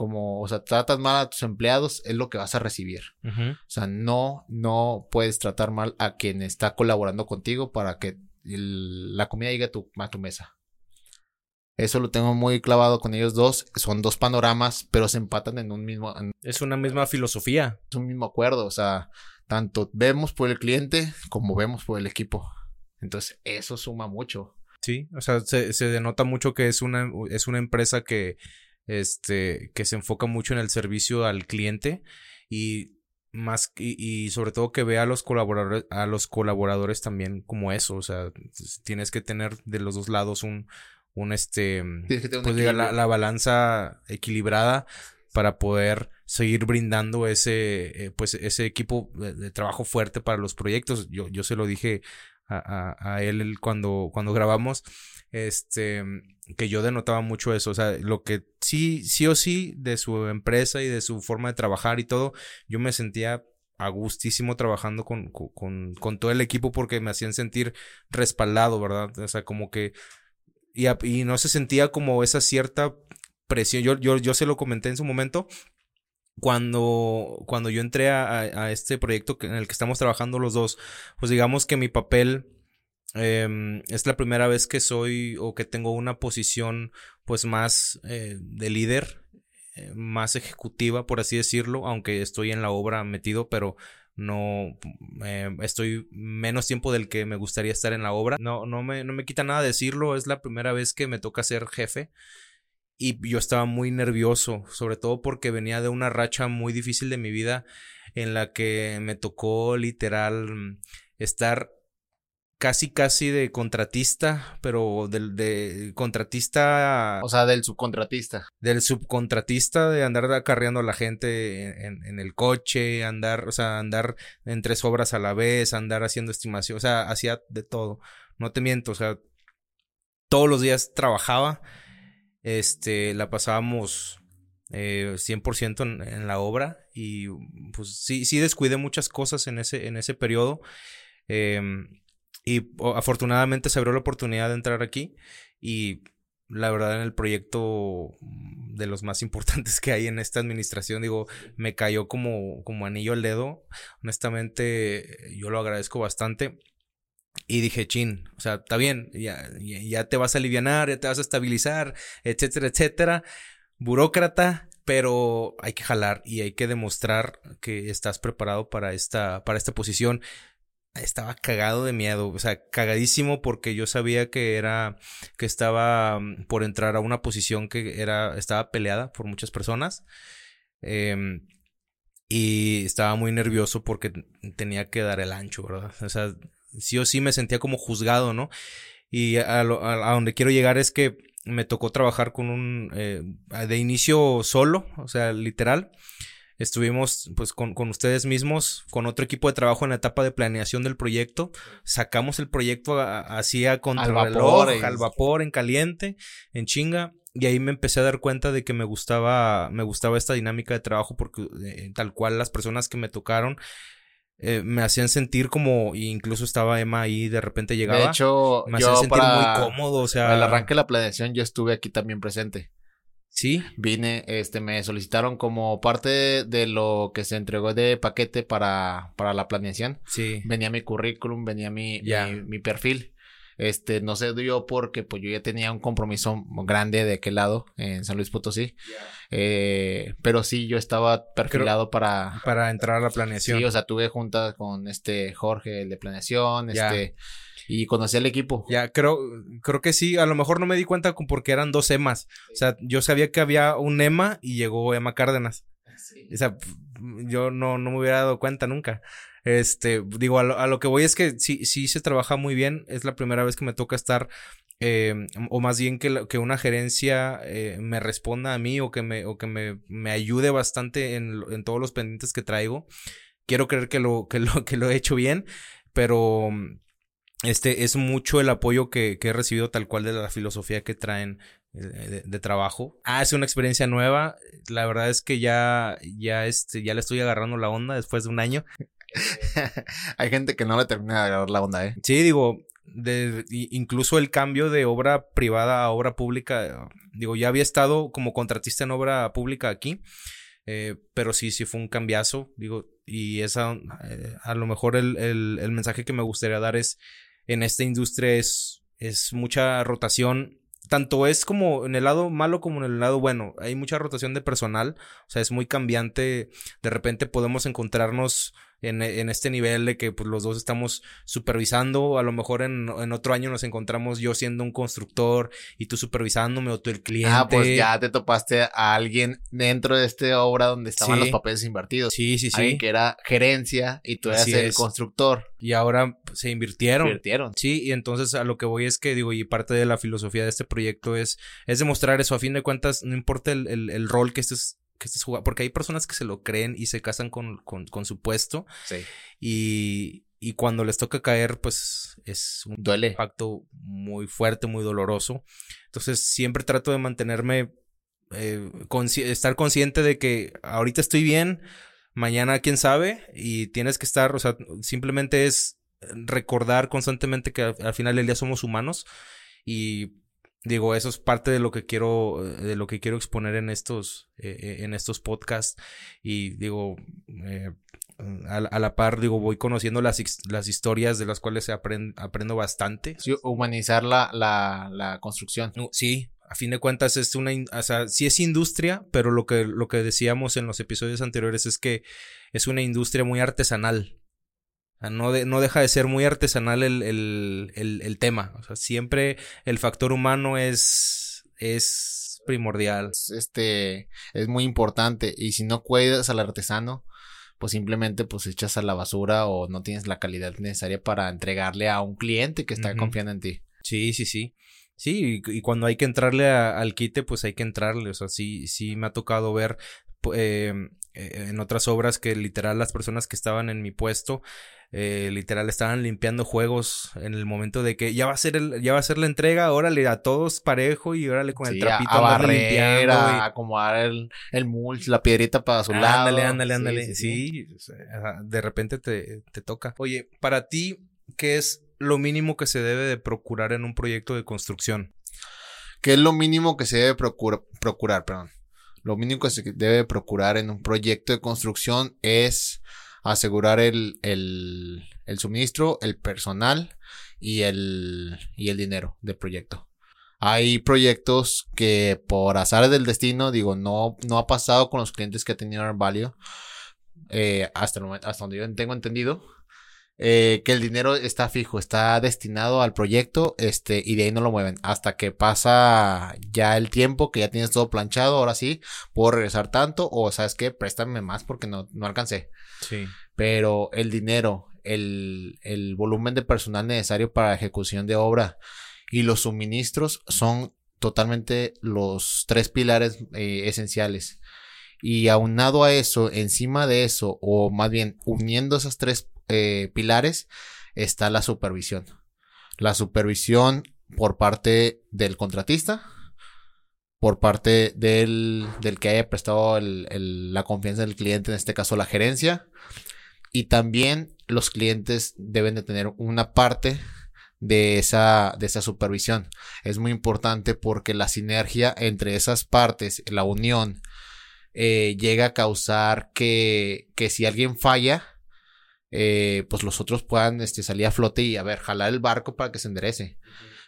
como, o sea, tratas mal a tus empleados, es lo que vas a recibir. O sea, no, no puedes tratar mal a quien está colaborando contigo para que la comida llegue a tu, a tu mesa. Eso lo tengo muy clavado con ellos dos. Son dos panoramas, pero se empatan en un mismo. es una misma filosofía. Es un mismo acuerdo. O sea, tanto vemos por el cliente como vemos por el equipo. Entonces, eso suma mucho. Sí, o sea, se, se denota mucho que es una, es una empresa que este, que se enfoca mucho en el servicio al cliente y más y, sobre todo que vea a los colaboradores a los colaboradores también como eso o sea tienes que tener de los dos lados un un este pues la, balanza equilibrada para poder seguir brindando ese eh, pues ese equipo de, trabajo fuerte para los proyectos. Yo yo se lo dije a, a, él cuando, cuando grabamos, este, que yo denotaba mucho eso, o sea, lo que sí, sí o sí de su empresa y de su forma de trabajar y todo, yo me sentía a gustísimo trabajando con, con, con todo el equipo porque me hacían sentir respaldado, ¿verdad? O sea, como que, y, y no se sentía como esa cierta presión, yo, yo, yo se lo comenté en su momento, cuando, cuando yo entré a, a, este proyecto en el que estamos trabajando los dos, pues digamos que mi papel eh, es la primera vez que soy o que tengo una posición pues más eh, de líder, eh, más ejecutiva, por así decirlo, aunque estoy en la obra metido, pero no eh, estoy menos tiempo del que me gustaría estar en la obra. No, no me, no me quita nada decirlo, es la primera vez que me toca ser jefe y yo estaba muy nervioso, sobre todo porque venía de una racha muy difícil de mi vida en la que me tocó literal estar casi casi de contratista, pero del de contratista. O sea, del subcontratista. Del subcontratista, de andar acarreando a la gente en, en, el coche, andar, o sea, andar en tres obras a la vez, andar haciendo estimación, o sea, hacía de todo. No te miento, o sea, todos los días trabajaba este, la pasábamos eh, 100% en, en, la obra y pues sí, sí descuidé muchas cosas en ese, en ese periodo. Eh, y afortunadamente se abrió la oportunidad de entrar aquí y la verdad en el proyecto de los más importantes que hay en esta administración, digo, me cayó como, como anillo al dedo. Honestamente, yo lo agradezco bastante. Y dije, chin, o sea, está bien, ya, ya te vas a aliviar, ya te vas a estabilizar, etcétera, etcétera. Burócrata, pero hay que jalar y hay que demostrar que estás preparado para esta, para esta posición. Estaba cagado de miedo, o sea, cagadísimo porque yo sabía que era, que estaba mm, por entrar a una posición que era, estaba peleada por muchas personas. Eh, y estaba muy nervioso porque tenía que dar el ancho, ¿verdad? O sea, sí o sí me sentía como juzgado, ¿no? Y a donde quiero llegar es que me tocó trabajar con un, eh, de inicio solo, o sea, literal. Estuvimos pues con, con, ustedes mismos, con otro equipo de trabajo en la etapa de planeación del proyecto. Sacamos el proyecto así a contrarreloj, al, al vapor, en caliente, en chinga. Y ahí me empecé a dar cuenta de que me gustaba, me gustaba esta dinámica de trabajo porque eh, tal cual las personas que me tocaron eh, me hacían sentir como, incluso estaba Emma ahí, de repente llegaba. De hecho, me hacían sentir muy cómodo, o sea. Al arranque de la planeación yo estuve aquí también presente. Sí. Vine, este, me solicitaron como parte de lo que se entregó de paquete para, para la planeación. Sí. Venía mi currículum, venía mi, mi, mi, perfil. Este, no se dio porque pues yo ya tenía un compromiso grande de aquel lado, en San Luis Potosí. Yeah. Eh, pero sí, yo estaba perfilado Creo, para... Para entrar a la planeación. Sí, o sea, tuve juntas con este Jorge, el de planeación, yeah. este... Y conocí al equipo. Ya, creo, creo que sí. A lo mejor no me di cuenta porque eran dos EMAs. O sea, yo sabía que había un EMA y llegó Emma Cárdenas. Sí. O sea, yo no, no me hubiera dado cuenta nunca. Este, digo, a lo, a lo, que voy es que sí, sí se trabaja muy bien. Es la primera vez que me toca estar, eh, o más bien que, que una gerencia eh, me responda a mí o que me, o que me, me ayude bastante en, en, todos los pendientes que traigo. Quiero creer que lo, que lo, que lo he hecho bien, pero este es mucho el apoyo que, que he recibido tal cual de la filosofía que traen eh, de, de, trabajo. Ah, es una experiencia nueva. La verdad es que ya, ya, este, ya le estoy agarrando la onda después de un año. Hay gente que no le termina de agarrar la onda, ¿eh? Sí, digo, de, incluso el cambio de obra privada a obra pública, digo, ya había estado como contratista en obra pública aquí, eh, pero sí, sí fue un cambiazo, digo, y esa, eh, a lo mejor el, el, el, mensaje que me gustaría dar es, en esta industria es, es mucha rotación tanto es como en el lado malo como en el lado bueno. Hay mucha rotación de personal, o sea, es muy cambiante. De repente podemos encontrarnos en, en este nivel de que pues, los dos estamos supervisando. A lo mejor en, en, otro año nos encontramos yo siendo un constructor y tú supervisándome o tú el cliente. Ah, pues ya te topaste a alguien dentro de esta obra donde estaban sí. los papeles invertidos. Sí, sí, sí. Alguien que era gerencia y tú eras Así el es. constructor. Y ahora se invirtieron. Invirtieron. Sí, y entonces a lo que voy es que digo, y parte de la filosofía de este proyecto es, es demostrar eso. A fin de cuentas, no importa el, el, el rol que estés que estés jugando, porque hay personas que se lo creen y se casan con, con, con su puesto. Sí. Y, y cuando les toca caer, pues es un Duele. impacto muy fuerte, muy doloroso. Entonces siempre trato de mantenerme, eh, consci- estar consciente de que ahorita estoy bien, mañana quién sabe, y tienes que estar, o sea, simplemente es recordar constantemente que al, al final del día somos humanos y digo, eso es parte de lo que quiero, de lo que quiero exponer en estos, eh, eh, en estos podcasts y digo, eh, a, a la par, digo, voy conociendo las, las historias de las cuales aprend- aprendo bastante. Sí, humanizar la, la, la construcción. No, Sí, a fin de cuentas es una, in- o sea, sí es industria, pero lo que, lo que decíamos en los episodios anteriores es que es una industria muy artesanal. No, de- no deja de ser muy artesanal el, el, el, el tema. O sea, siempre el factor humano es, es primordial. Este es muy importante. Y si no cuidas al artesano, pues simplemente pues echas a la basura o no tienes la calidad necesaria para entregarle a un cliente que está confiando en ti. Sí, sí, sí. Sí, y, y cuando hay que entrarle a- al quite, pues hay que entrarle. O sea, sí, sí me ha tocado ver eh, eh, en otras obras que literal las personas que estaban en mi puesto, eh, literal estaban limpiando juegos en el momento de que ya va a ser el, ya va a ser la entrega, órale a todos parejo y órale con el Sí, trapito a barrer, a acomodar el, el mulch, la piedrita para su lado. Ándale, ándale, ándale. sí, Sí, sí. de repente te, te toca. Oye, para ti, ¿qué es lo mínimo que se debe de procurar en un proyecto de construcción? ¿Qué es lo mínimo que se debe procura- procurar? Perdón. Lo mínimo que se debe procurar en un proyecto de construcción es asegurar el, el, el suministro, el personal y el, y el dinero del proyecto. Hay proyectos que por azar del destino, digo, no, no ha pasado con los clientes que ha tenido Value, eh, hasta, el momento, hasta donde yo tengo entendido, eh, que el dinero está fijo, está destinado al proyecto, este, y de ahí no lo mueven. Hasta que pasa ya el tiempo, que ya tienes todo planchado, ahora sí, puedo regresar tanto, o sabes qué, préstame más porque no, no alcancé. Sí. Pero el dinero, el, el volumen de personal necesario para la ejecución de obra y los suministros son totalmente los tres pilares eh, esenciales. Y aunado a eso, encima de eso, o más bien uniendo esos tres eh, pilares, está la supervisión. La supervisión por parte del contratista, por parte del, del que haya prestado la confianza del cliente, en este caso la gerencia, y también los clientes deben de tener una parte de esa, de esa supervisión. Es muy importante porque la sinergia entre esas partes, la unión, eh, llega a causar que, que si alguien falla, eh, pues los otros puedan este, salir a flote y a ver, jalar el barco para que se enderece.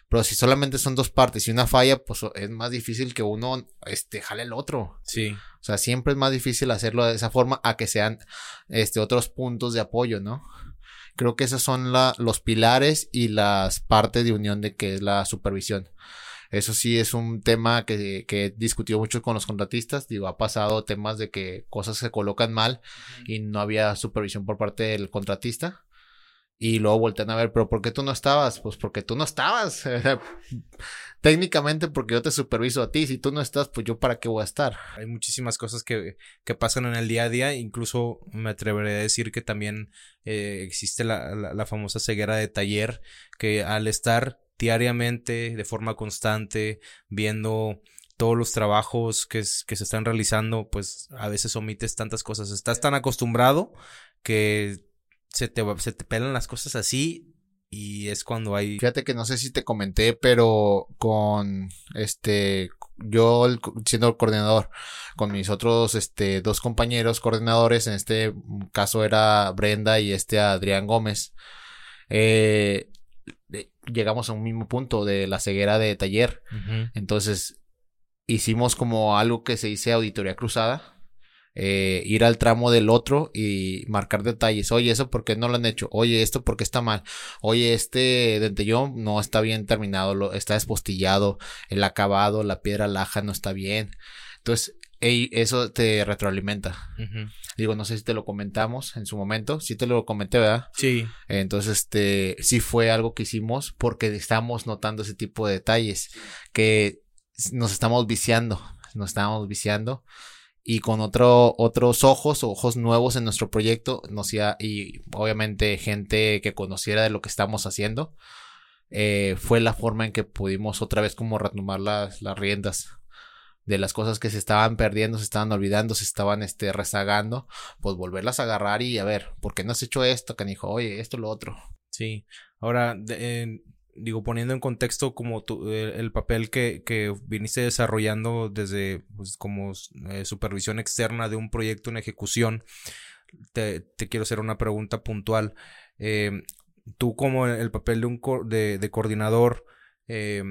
Pero si solamente son dos partes y una falla, pues es más difícil que uno este, jale el otro. Sí. O sea, siempre es más difícil hacerlo de esa forma a que sean este, otros puntos de apoyo, ¿no? Creo que esos son la, los pilares y las partes de unión de que es la supervisión. Eso sí es un tema que, que he discutido mucho con los contratistas. Digo, ha pasado temas de que cosas se colocan mal y no había supervisión por parte del contratista. Y luego voltean a ver, pero ¿por qué tú no estabas? Pues porque tú no estabas. Técnicamente porque yo te superviso a ti. Si tú no estás, pues yo para qué voy a estar. Hay muchísimas cosas que, que pasan en el día a día. Incluso me atreveré a decir que también eh, existe la, la, la famosa ceguera de taller, que al estar diariamente, de forma constante, viendo todos los trabajos que, se están realizando, pues a veces omites tantas cosas. Estás tan acostumbrado que se te, se te pelan las cosas así y es cuando hay... Fíjate que no sé si te comenté, pero con este, yo siendo coordinador, con mis otros este, dos compañeros coordinadores, en este caso era Brenda y este Adrián Gómez, eh, llegamos a un mismo punto de la ceguera de taller. Entonces, hicimos como algo que se dice auditoría cruzada. eh, ir al tramo del otro y marcar detalles. Oye, eso por qué no lo han hecho. Oye, esto porque está mal. Oye, este dentellón no está bien terminado, lo, está despostillado. El acabado, la piedra laja no está bien. Entonces, eso te retroalimenta. Digo, no sé si te lo comentamos en su momento. Sí te lo comenté, ¿verdad? Sí. Entonces, este, sí fue algo que hicimos porque estamos notando ese tipo de detalles que nos estamos viciando, nos estamos viciando y con otro, otros ojos, ojos nuevos en nuestro proyecto, nos y obviamente gente que conociera de lo que estamos haciendo, eh, fue la forma en que pudimos otra vez como retomar las, las riendas de las cosas que se estaban perdiendo, se estaban olvidando, se estaban este, rezagando, pues volverlas a agarrar y a ver, ¿por qué no has hecho esto, canijo? Oye, esto, lo otro. Sí, ahora, digo, poniendo en contexto como tu, el, papel que, que, viniste desarrollando desde pues, como eh, supervisión externa de un proyecto en ejecución, te, quiero hacer una pregunta puntual. Eh, tú como el papel de un de, de coordinador, eh,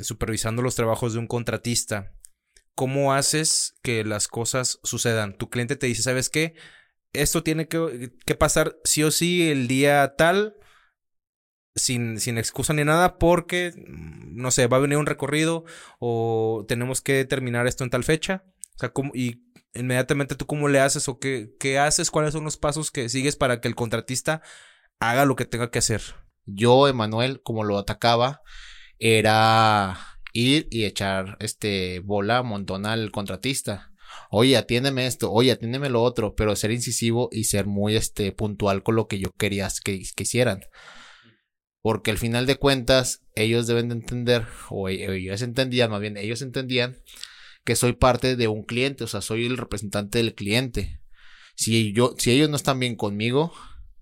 supervisando los trabajos de un contratista, ¿cómo haces que las cosas sucedan? Tu cliente te dice, ¿sabes qué? Esto tiene que, que pasar sí o sí el día tal sin, sin excusa ni nada porque, mm, no sé, va a venir un recorrido o tenemos que terminar esto en tal fecha. O sea, y inmediatamente tú cómo le haces o qué, qué haces, cuáles son los pasos que sigues para que el contratista haga lo que tenga que hacer. Yo, Emanuel, como lo atacaba, era ir y echar este bola montón al contratista. Oye, atiéndeme esto, oye, atiéndeme lo otro, pero ser incisivo y ser muy este puntual con lo que yo quería que, que. Porque al final de cuentas, ellos deben de entender, o e, ellos entendían, más bien, ellos entendían que soy parte de un cliente, o sea, soy el representante del cliente. Si, yo, si ellos no están bien conmigo,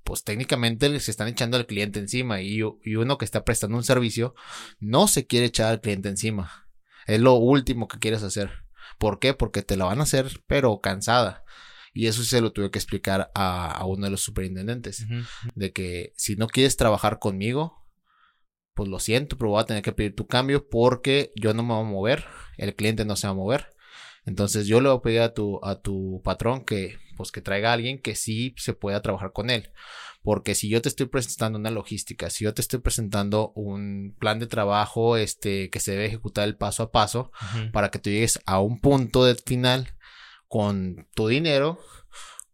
pues técnicamente les están echando al cliente encima y, y, uno que está prestando un servicio no se quiere echar al cliente encima. Es lo último que quieres hacer. ¿Por qué? Porque te la van a hacer, pero cansada. Y eso se lo tuve que explicar a, uno de los superintendentes. De que si no quieres trabajar conmigo, pues lo siento, pero voy a tener que pedir tu cambio porque yo no me voy a mover, el cliente no se va a mover. Entonces yo le voy a pedir a tu, a tu patrón que, pues que traiga a alguien que sí se pueda trabajar con él. Porque si yo te estoy presentando una logística, si yo te estoy presentando un plan de trabajo, este, que se debe ejecutar el paso a paso para que tú llegues a un punto de final con tu dinero,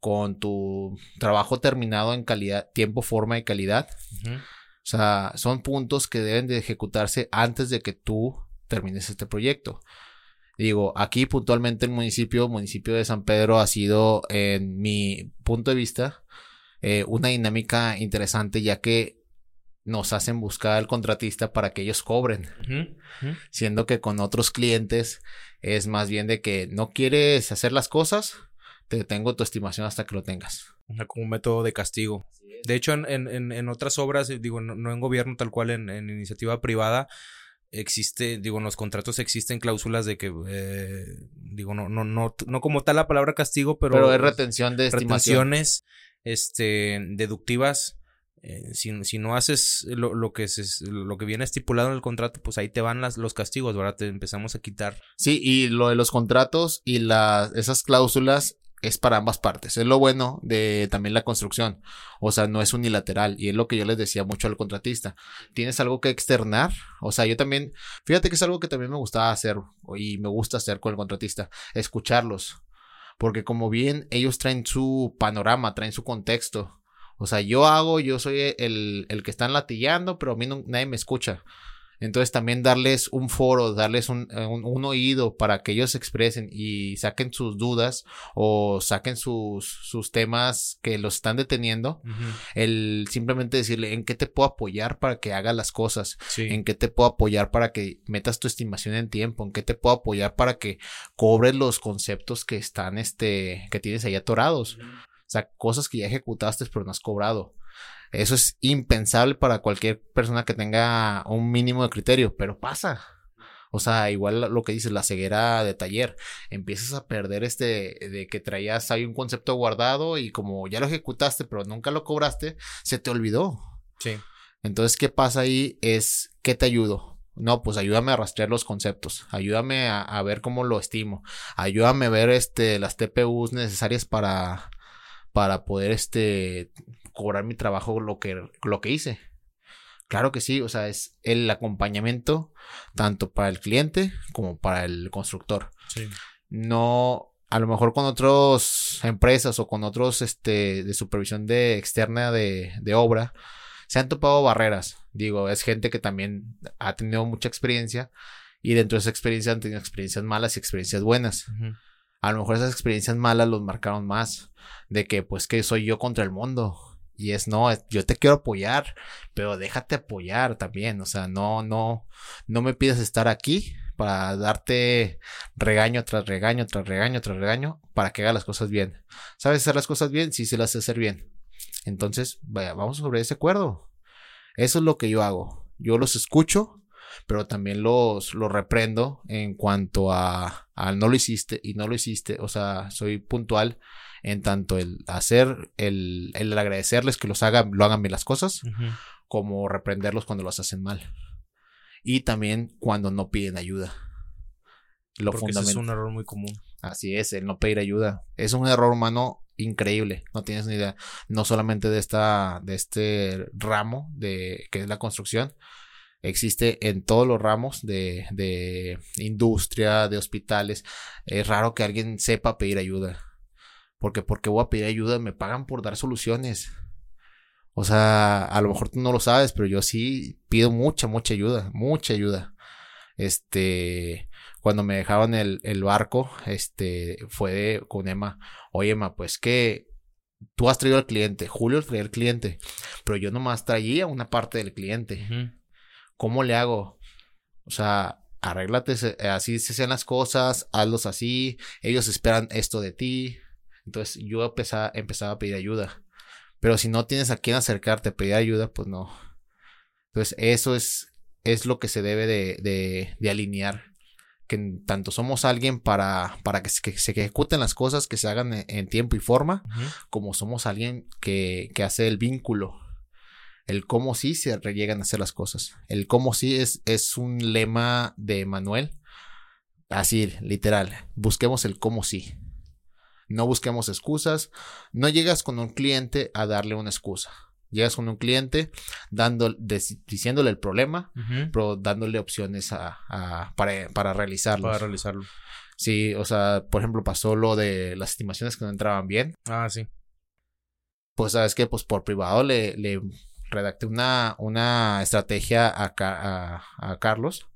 con tu trabajo terminado en calidad, tiempo, forma y calidad. O sea, son puntos que deben de ejecutarse antes de que tú termines este proyecto. Digo, aquí puntualmente el municipio, municipio de San Pedro ha sido, en mi punto de vista, eh, una dinámica interesante ya que nos hacen buscar al contratista para que ellos cobren. Siendo que con otros clientes es más bien de que no quieres hacer las cosas, te tengo tu estimación hasta que lo tengas. Como un método de castigo. De hecho, en, en, en otras obras, digo, no, en gobierno tal cual, en, en, iniciativa privada, existe, digo, en los contratos existen cláusulas de que, eh, digo, no, no, no, no como tal la palabra castigo, pero... Pero es retención de estimaciones, este, deductivas eh, si, no haces lo, que es, lo que viene estipulado en el contrato, pues ahí te van las, los castigos, ¿verdad? Te empezamos a quitar. Sí, y lo de los contratos y las, esas cláusulas es para ambas partes. Es lo bueno de también la construcción. O sea, no es unilateral. Y es lo que yo les decía mucho al contratista. Tienes algo que externar. O sea, yo también, fíjate que es algo que también me gustaba hacer y me gusta hacer con el contratista. Escucharlos. Porque como bien ellos traen su panorama, traen su contexto. O sea, yo hago, yo soy el, el que están latillando, pero a mí nadie me escucha. Entonces también darles un foro, darles un, eh, un, oído para que ellos se expresen y saquen sus dudas o saquen sus, sus temas que los están deteniendo. El simplemente decirle en qué te puedo apoyar para que hagas las cosas, en qué te puedo apoyar para que metas tu estimación en tiempo, en qué te puedo apoyar para que cobres los conceptos que están, este, que tienes ahí atorados. O sea, cosas que ya ejecutaste pero no has cobrado. Eso es impensable para cualquier persona que tenga un mínimo de criterio, pero pasa. O sea, igual lo que dices, la ceguera de taller. Empiezas a perder este de que traías ahí un concepto guardado y como ya lo ejecutaste, pero nunca lo cobraste, se te olvidó. Sí. Entonces, ¿qué pasa ahí? Es, ¿qué te ayudo? No, pues ayúdame a rastrear los conceptos, ayúdame a, a, ver cómo lo estimo, ayúdame a ver este, las TPUs necesarias para, para poder este cobrar mi trabajo lo que, lo que hice. Claro que sí, o sea, es el acompañamiento tanto para el cliente como para el constructor. Sí. No, a lo mejor con otras empresas o con otros este, de supervisión de externa de, de obra, se han topado barreras. Digo, es gente que también ha tenido mucha experiencia y dentro de esa experiencia han tenido experiencias malas y experiencias buenas. A lo mejor esas experiencias malas los marcaron más. De que pues que soy yo contra el mundo. Y es no, yo te quiero apoyar, pero déjate apoyar también. O sea, no, no, no me pidas estar aquí para darte regaño tras regaño, tras regaño, tras regaño, para que haga las cosas bien. ¿Sabes hacer las cosas bien? Sí, se las sé hacer bien. Entonces, vaya, vamos sobre ese acuerdo. Eso es lo que yo hago. Yo los escucho, pero también los, los reprendo en cuanto a, no lo hiciste y no lo hiciste. O sea, soy puntual en tanto el hacer, el, el agradecerles que los hagan, lo hagan bien las cosas, como reprenderlos cuando los hacen mal. Y también cuando no piden ayuda. Lo Porque es un error muy común. Así es, el no pedir ayuda. Es un error humano increíble, no tienes ni idea. No solamente de esta, de este ramo de que es la construcción, existe en todos los ramos de, de industria, de hospitales. Es raro que alguien sepa pedir ayuda. Porque porque voy a pedir ayuda, me pagan por dar soluciones. O sea, a lo mejor tú no lo sabes, pero yo sí pido mucha, mucha ayuda, mucha ayuda. Este, cuando me dejaban el, el barco, este, fue con Emma, oye Emma, pues que tú has traído al cliente, Julio traía al cliente, pero yo nomás traía una parte del cliente. ¿Cómo le hago? O sea, arréglate, así se hacen las cosas, hazlos así, ellos esperan esto de ti. Entonces yo empezaba, empezaba a pedir ayuda. Pero si no tienes a quién acercarte a pedir ayuda, pues no. Entonces eso es, es lo que se debe de, de, de alinear que tanto somos alguien para, para que, se, ejecuten las cosas, que se hagan en, tiempo y forma, como somos alguien que, que, hace el vínculo. El cómo sí se llegan a hacer las cosas. El cómo sí es, es un lema de Manuel. Así, literal. Busquemos el cómo sí. No busquemos excusas. No llegas con un cliente a darle una excusa. Llegas con un cliente dando, diciéndole el problema, pero dándole opciones a, para, para realizarlo. Para realizarlo. Sí, o sea, por ejemplo, pasó lo de las estimaciones que no entraban bien. Ah, sí. Pues, ¿sabes qué? Pues por privado le, le redacté una, una estrategia a, a, a Carlos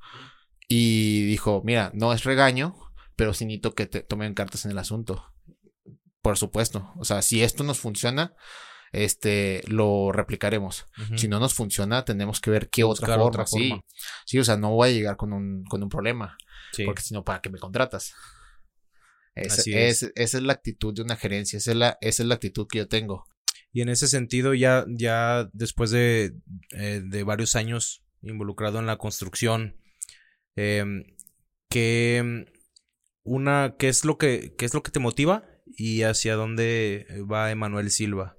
y dijo, mira, no es regaño, pero sí necesito que te tomen cartas en el asunto. Por supuesto. O sea, si esto nos funciona, este, lo replicaremos. Si no nos funciona, tenemos que ver qué otra forma, Sí. sí, o sea, no voy a llegar con un, con un problema. Porque si no, ¿para qué me contratas? Esa es. esa es la actitud de una gerencia, esa es la, esa es la actitud que yo tengo. Y en ese sentido, ya, ya después de, eh, de varios años involucrado en la construcción, eh, ¿qué, una, ¿qué, es lo que, ¿qué es lo que te motiva y hacia dónde va Emanuel Silva?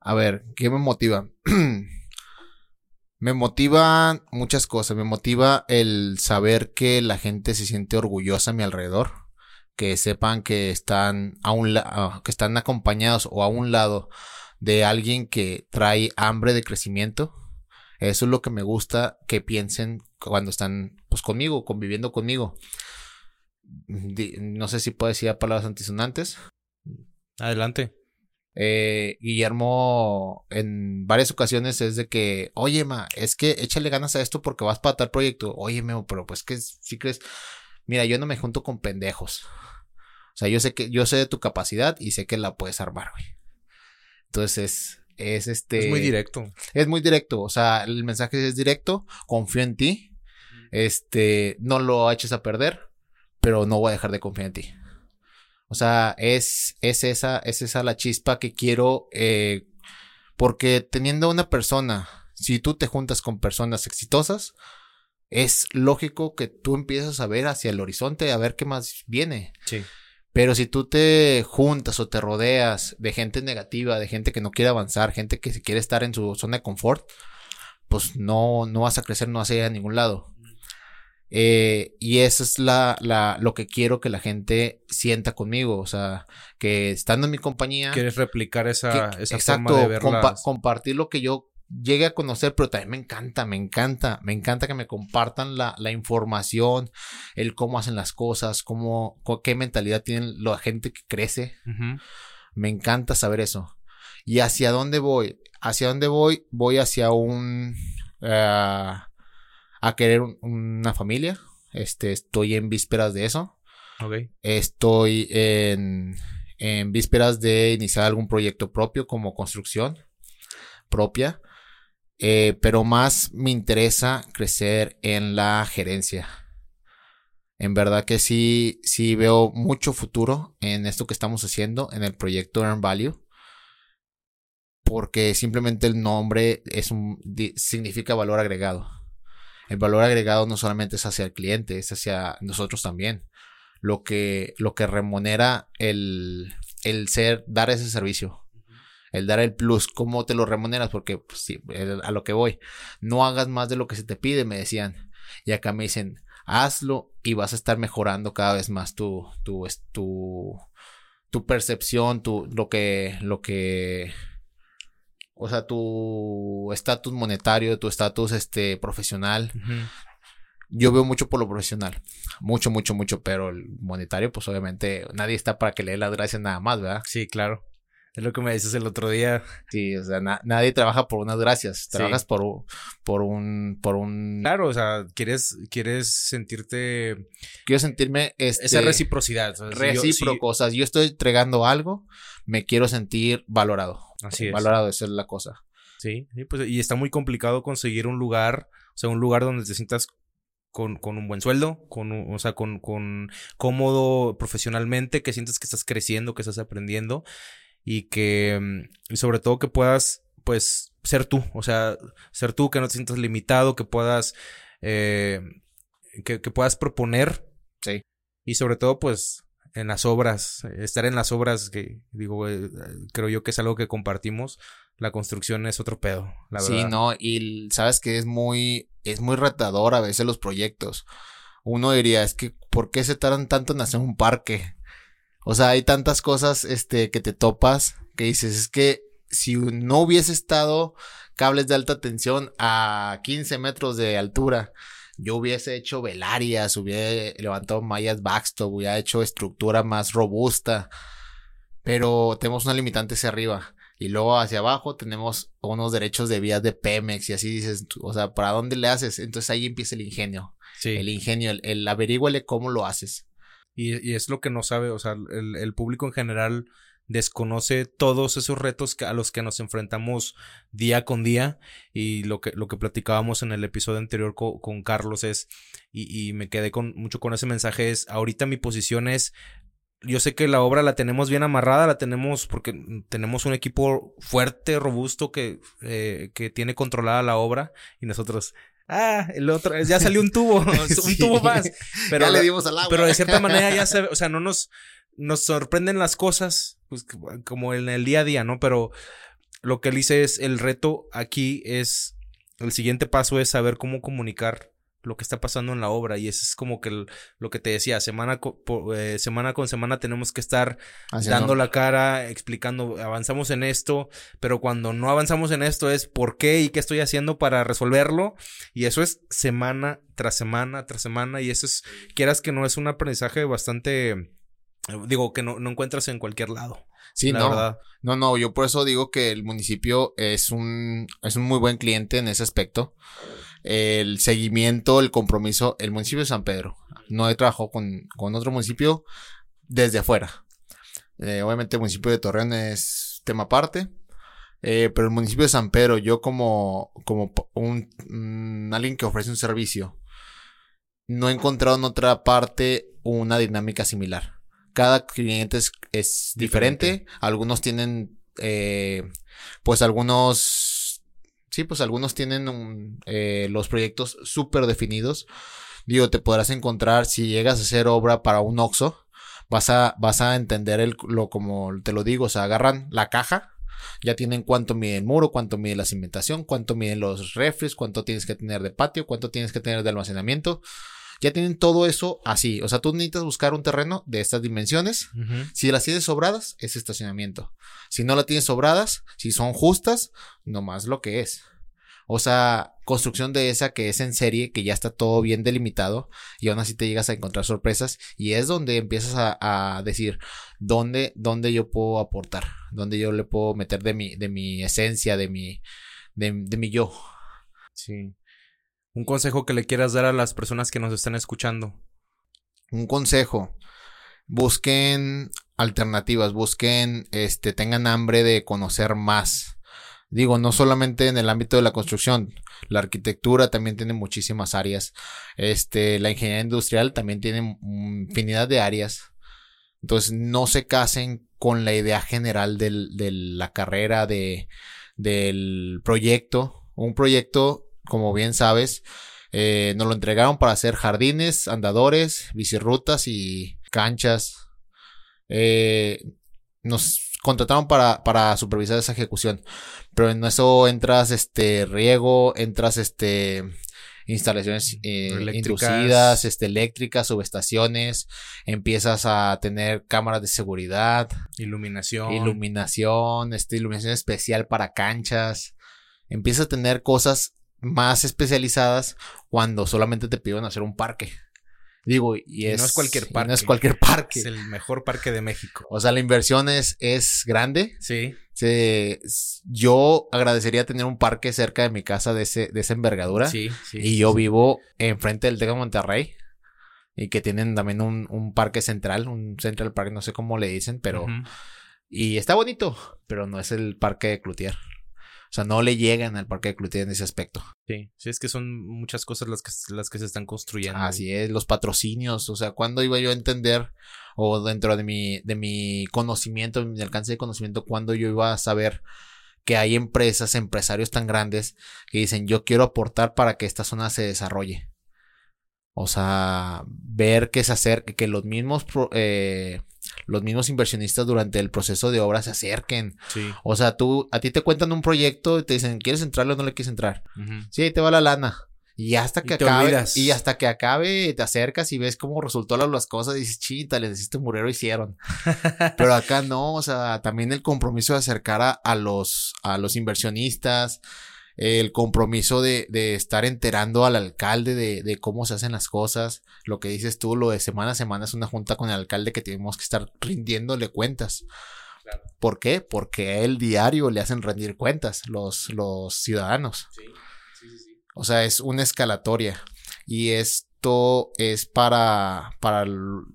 A ver, ¿qué me motiva? me motiva muchas cosas. Me motiva el saber que la gente se siente orgullosa a mi alrededor. Que sepan que están a un que están acompañados o a un lado de alguien que trae hambre de crecimiento. Eso es lo que me gusta que piensen cuando están pues conmigo, conviviendo conmigo. No sé si puedo decir palabras antisonantes. Adelante. Eh, Guillermo en varias ocasiones es de que, oye, ma, es que échale ganas a esto porque vas para tal proyecto. Oye, Memo, pero pues que si crees, mira, yo no me junto con pendejos. O sea, yo sé que, yo sé de tu capacidad y sé que la puedes armar, güey. Entonces, es este. Es muy directo. Es muy directo. O sea, el mensaje es directo. Confío en ti. Este, no lo eches a perder, pero no voy a dejar de confiar en ti. O sea, es, es, esa, es esa la chispa que quiero, eh, porque teniendo una persona, si tú te juntas con personas exitosas, es lógico que tú empieces a ver hacia el horizonte, a ver qué más viene. Sí. Pero si tú te juntas o te rodeas de gente negativa, de gente que no quiere avanzar, gente que se quiere estar en su zona de confort, pues no, no vas a crecer, no vas a ir a ningún lado. Eh, y eso es la, la, lo que quiero que la gente sienta conmigo. O sea, que estando en mi compañía. Quieres replicar esa, esa forma de compartir lo que yo llegue a conocer, pero también me encanta, me encanta, me encanta que me compartan la, la información, el cómo hacen las cosas, cómo, qué mentalidad tienen la gente que crece. Me encanta saber eso. ¿Y hacia dónde voy? ¿Hacia dónde voy? Voy hacia un. Ah, a querer una familia. Este, estoy en vísperas de eso. Estoy en, en vísperas de iniciar algún proyecto propio como construcción propia. Eh, pero más me interesa crecer en la gerencia. En verdad que sí, sí veo mucho futuro en esto que estamos haciendo, en el proyecto Earn Value. Porque simplemente el nombre es un, significa valor agregado. El valor agregado no solamente es hacia el cliente, es hacia nosotros también. Lo que, lo que remunera el, el ser, dar ese servicio el dar el plus, ¿cómo te lo remuneras? Porque pues, sí, a lo que voy, no hagas más de lo que se te pide, me decían. Y acá me dicen, hazlo y vas a estar mejorando cada vez más tu, tu, tu, tu percepción, tu, lo que, lo que, o sea, tu estatus monetario, tu estatus, este, profesional. Yo veo mucho por lo profesional. Mucho, mucho, mucho. Pero el monetario, pues obviamente nadie está para que le dé las gracias nada más, ¿verdad? Sí, claro. Es lo que me dices el otro día. Sí, o sea, nadie trabaja por unas gracias. Trabajas por, por un, por un. Claro, o sea, quieres, quieres sentirte. Quiero sentirme. Este, Esa reciprocidad. recíproco. O sea, yo estoy entregando algo, me quiero sentir valorado. Así es. Valorado, esa es la cosa. Sí, sí, pues, y está muy complicado conseguir un lugar, o sea, un lugar donde te sientas con, con, un buen sueldo, con, o sea, con, con cómodo profesionalmente, que sientes que estás creciendo, que estás aprendiendo y que, mm, y sobre todo que puedas, pues, ser tú, o sea, ser tú, que no te sientas limitado, que puedas, eh, que, que puedas proponer. Sí. Y sobre todo, pues, en las obras, estar en las obras, que digo, eh, creo yo que es algo que compartimos. La construcción es otro pedo, la verdad. Sí, no, y sabes que es muy, es muy retador a veces los proyectos. Uno diría, es que, ¿por qué se tardan tanto en hacer un parque? O sea, hay tantas cosas este, que te topas que dices, es que si no hubiese estado cables de alta tensión a 15 metros de altura, yo hubiese hecho velarias, hubiera levantado mallas backstop, hubiera hecho estructura más robusta, pero tenemos una limitante hacia arriba. Y luego hacia abajo tenemos unos derechos de vías de Pemex y así dices, o sea, ¿para dónde le haces? Entonces ahí empieza el ingenio. Sí. El ingenio, el, el averíguale cómo lo haces. Y, es lo que no sabe, o sea, el, público en general desconoce todos esos retos a los que nos enfrentamos día con día y lo que, lo que platicábamos en el episodio anterior con Carlos es, y, y, me quedé con, mucho con ese mensaje, es, ahorita mi posición es, yo sé que la obra la tenemos bien amarrada, la tenemos porque tenemos un equipo fuerte, robusto, que, eh, que tiene controlada la obra y nosotros Ah, el otro, ya salió un tubo, un tubo más. Pero, ya le dimos al agua. Pero de cierta manera ya se, o sea, no nos, nos sorprenden las cosas, pues como en el día a día, ¿no? Pero lo que él dice es, el reto aquí es, el siguiente paso es saber cómo comunicar lo que está pasando en la obra y eso es como que lo que te decía, semana, eh, semana con semana tenemos que estar dando la cara, explicando, avanzamos en esto, pero cuando no avanzamos en esto es por qué y qué estoy haciendo para resolverlo y eso es semana tras semana tras semana y eso es, quieras que no es un aprendizaje bastante, digo, que no, no encuentras en cualquier lado. Sí, no. No, no, yo por eso digo que el municipio es un, es un muy buen cliente en ese aspecto el seguimiento, el compromiso, el municipio de San Pedro. No he trabajado con, otro municipio desde afuera. Eh, obviamente el municipio de Torreón es tema aparte. Eh, pero el municipio de San Pedro, yo como, como un, alguien que ofrece un servicio, no he encontrado en otra parte una dinámica similar. Cada cliente es, diferente. Algunos tienen, eh, pues algunos Sí, pues algunos tienen eh, los proyectos súper definidos. Digo, te podrás encontrar si llegas a hacer obra para un OXO, vas a, vas a entender el, lo como te lo digo, o sea, agarran la caja, ya tienen cuánto mide el muro, cuánto mide la cimentación, cuánto miden los refres, cuánto tienes que tener de patio, cuánto tienes que tener de almacenamiento. Ya tienen todo eso así. O sea, tú necesitas buscar un terreno de estas dimensiones. Si las tienes sobradas, es estacionamiento. Si no las tienes sobradas, si son justas, nomás lo que es. O sea, construcción de esa que es en serie, que ya está todo bien delimitado y aún así te llegas a encontrar sorpresas y es donde empiezas a, decir dónde, dónde yo puedo aportar, dónde yo le puedo meter de mi, de mi esencia, de mi, de, de mi yo. Sí. Un consejo que le quieras dar a las personas que nos están escuchando. Un consejo. busquen alternativas, busquen, este, tengan hambre de conocer más. Digo, no solamente en el ámbito de la construcción, la arquitectura también tiene muchísimas áreas. Este, la ingeniería industrial también tiene infinidad de áreas. Entonces, no se casen con la idea general del, de la carrera, de, del proyecto. Un proyecto, como bien sabes, eh, nos lo entregaron para hacer jardines, andadores, bicirrutas y canchas. Eh, nos contrataron para, para supervisar esa ejecución. Pero en eso entras este riego, entras este instalaciones eh, inducidas, este, eléctricas, subestaciones, empiezas a tener cámaras de seguridad, iluminación, iluminación, este, iluminación especial para canchas, empiezas a tener cosas más especializadas cuando solamente te piden hacer un parque. Digo, y, es, no es cualquier parque. No es cualquier parque. Es el mejor parque de México. O sea, la inversión es, es grande. Sí. yo agradecería tener un parque cerca de mi casa de, ese, de esa envergadura. Sí, sí. Y yo vivo enfrente del Teca Monterrey. Y que tienen también un, un, parque central, un Central Park, no sé cómo le dicen, pero... Y está bonito, pero no es el parque de Cloutier. O sea, no le llegan al parque de Cloutier en ese aspecto. Sí, sí, es que son muchas cosas las que, las que se están construyendo. Así es, los patrocinios. O sea, ¿cuándo iba yo a entender, o dentro de mi, de mi conocimiento, de mi alcance de conocimiento, cuándo yo iba a saber que hay empresas, empresarios tan grandes que dicen, yo quiero aportar para que esta zona se desarrolle? O sea, ver que se acerque, que los mismos eh, los mismos inversionistas durante el proceso de obra se acerquen. Sí. O sea, tú, a ti te cuentan un proyecto y te dicen, ¿quieres entrarlo o no le quieres entrar? Sí, ahí te va la lana. Y hasta que acabe, y hasta que acabe, te acercas y ves cómo resultó las cosas y dices, chita, les hiciste murero, hicieron. Pero acá no, o sea, también el compromiso de acercar a, a los, a los inversionistas, el compromiso de, de estar enterando al alcalde de, de, cómo se hacen las cosas. Lo que dices tú, lo de semana a semana es una junta con el alcalde que tenemos que estar rindiéndole cuentas. ¿Por qué? Porque a él diario le hacen rendir cuentas los, los ciudadanos. Sí. Sí, sí, o sea, es una escalatoria. Y esto es para, para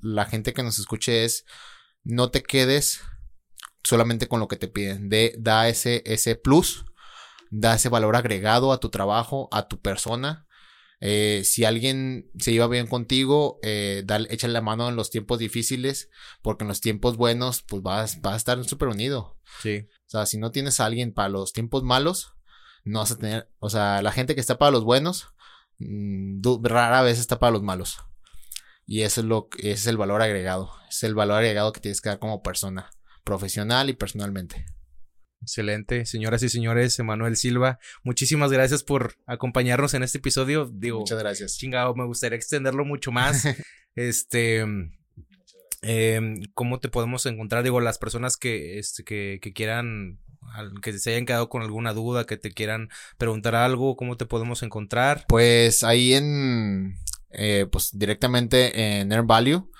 la gente que nos escuche es, no te quedes solamente con lo que te piden. De, da ese, ese plus da ese valor agregado a tu trabajo, a tu persona. Eh, si alguien se iba bien contigo, eh, échale la mano en los tiempos difíciles, porque en los tiempos buenos, pues vas, vas a estar súper unido. Sí. O sea, si no tienes a alguien para los tiempos malos, no vas a tener, o sea, la gente que está para los buenos, mm, rara vez está para los malos. Y eso es lo ese es el valor agregado. Es el valor agregado que tienes que dar como persona, profesional y personalmente. Excelente, señoras y señores, Emanuel Silva, muchísimas gracias por acompañarnos en este episodio. Digo, muchas gracias. Chingado, me gustaría extenderlo mucho más. este, em, ¿cómo te podemos encontrar? Digo, las personas que, este, que, que quieran, que se hayan quedado con alguna duda, que te quieran preguntar algo, ¿cómo te podemos encontrar? Pues ahí en, eh, pues directamente en Air Value.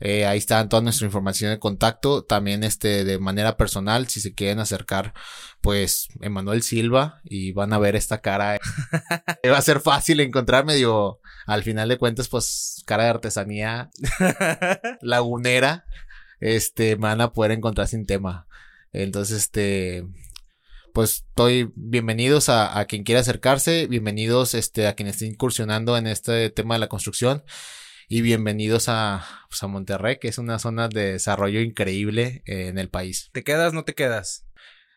Eh, ahí está toda nuestra información de contacto. También este, de manera personal, si se quieren acercar, pues, Emanuel Silva y van a ver esta cara. Va a ser fácil encontrarme, digo, al final de cuentas, pues, cara de artesanía lagunera, este, van a poder encontrar sin tema. Entonces, este, pues estoy bienvenidos a, a, quien quiera acercarse, bienvenidos este, a quien esté incursionando en este tema de la construcción y bienvenidos a, pues, a Monterrey, que es una zona de desarrollo increíble en el país. ¿Te quedas, no te quedas?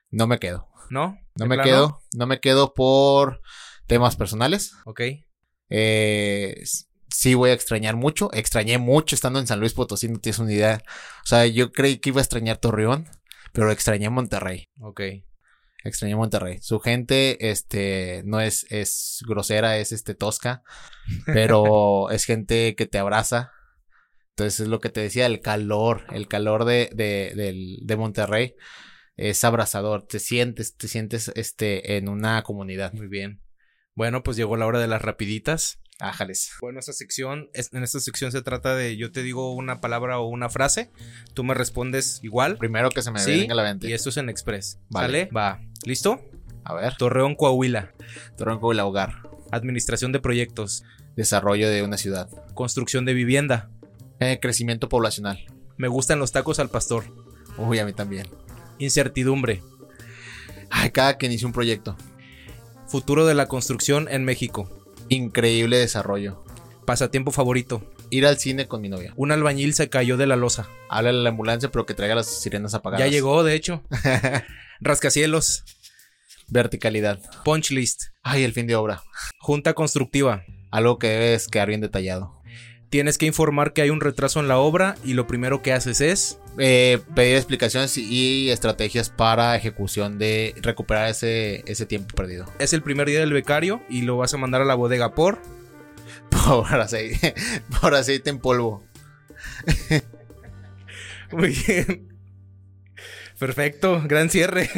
No me quedo. ¿No? No me quedo. No me quedo por temas personales. Ok. Eh, sí voy a extrañar mucho. Extrañé mucho estando en San Luis Potosí, no tienes una idea. O sea, yo creí que iba a extrañar Torreón, pero extrañé Monterrey. Ok. Extrañé Monterrey. Su gente, este, no es, es grosera, es este tosca, pero es gente que te abraza. Entonces es lo que te decía, el calor, el calor de, de, de Monterrey es abrazador. Te sientes, te sientes, este, en una comunidad. Muy bien. Bueno, pues llegó la hora de las rapiditas. Ájales. Bueno, esta sección, en esta sección se trata de yo te digo una palabra o una frase, tú me respondes igual. Primero que se me venga la mente. Y esto es en Express. Vale. Va. ¿Listo? A ver. Torreón, Coahuila. Torreón, Coahuila, hogar. Administración de proyectos. Desarrollo de una ciudad. Construcción de vivienda. Eh, crecimiento poblacional. Me gustan los tacos al pastor. Uy, a mí también. Incertidumbre. Ay, cada que inicia un proyecto. Futuro de la construcción en México. Increíble desarrollo. Pasatiempo favorito. Ir al cine con mi novia. Un albañil se cayó de la losa. Háblale a la ambulancia, pero que traiga las sirenas apagadas. Ya llegó, de hecho. Rascacielos. Verticalidad. Punch list. Ay, el fin de obra. Junta constructiva. Algo que debes quedar bien detallado. Tienes que informar que hay un retraso en la obra y lo primero que haces es Eh, pedir explicaciones y estrategias para ejecución de recuperar ese, ese tiempo perdido. es el primer día del becario y lo vas a mandar a la bodega por Por aceite, por aceite en polvo. Muy bien. Perfecto, gran cierre.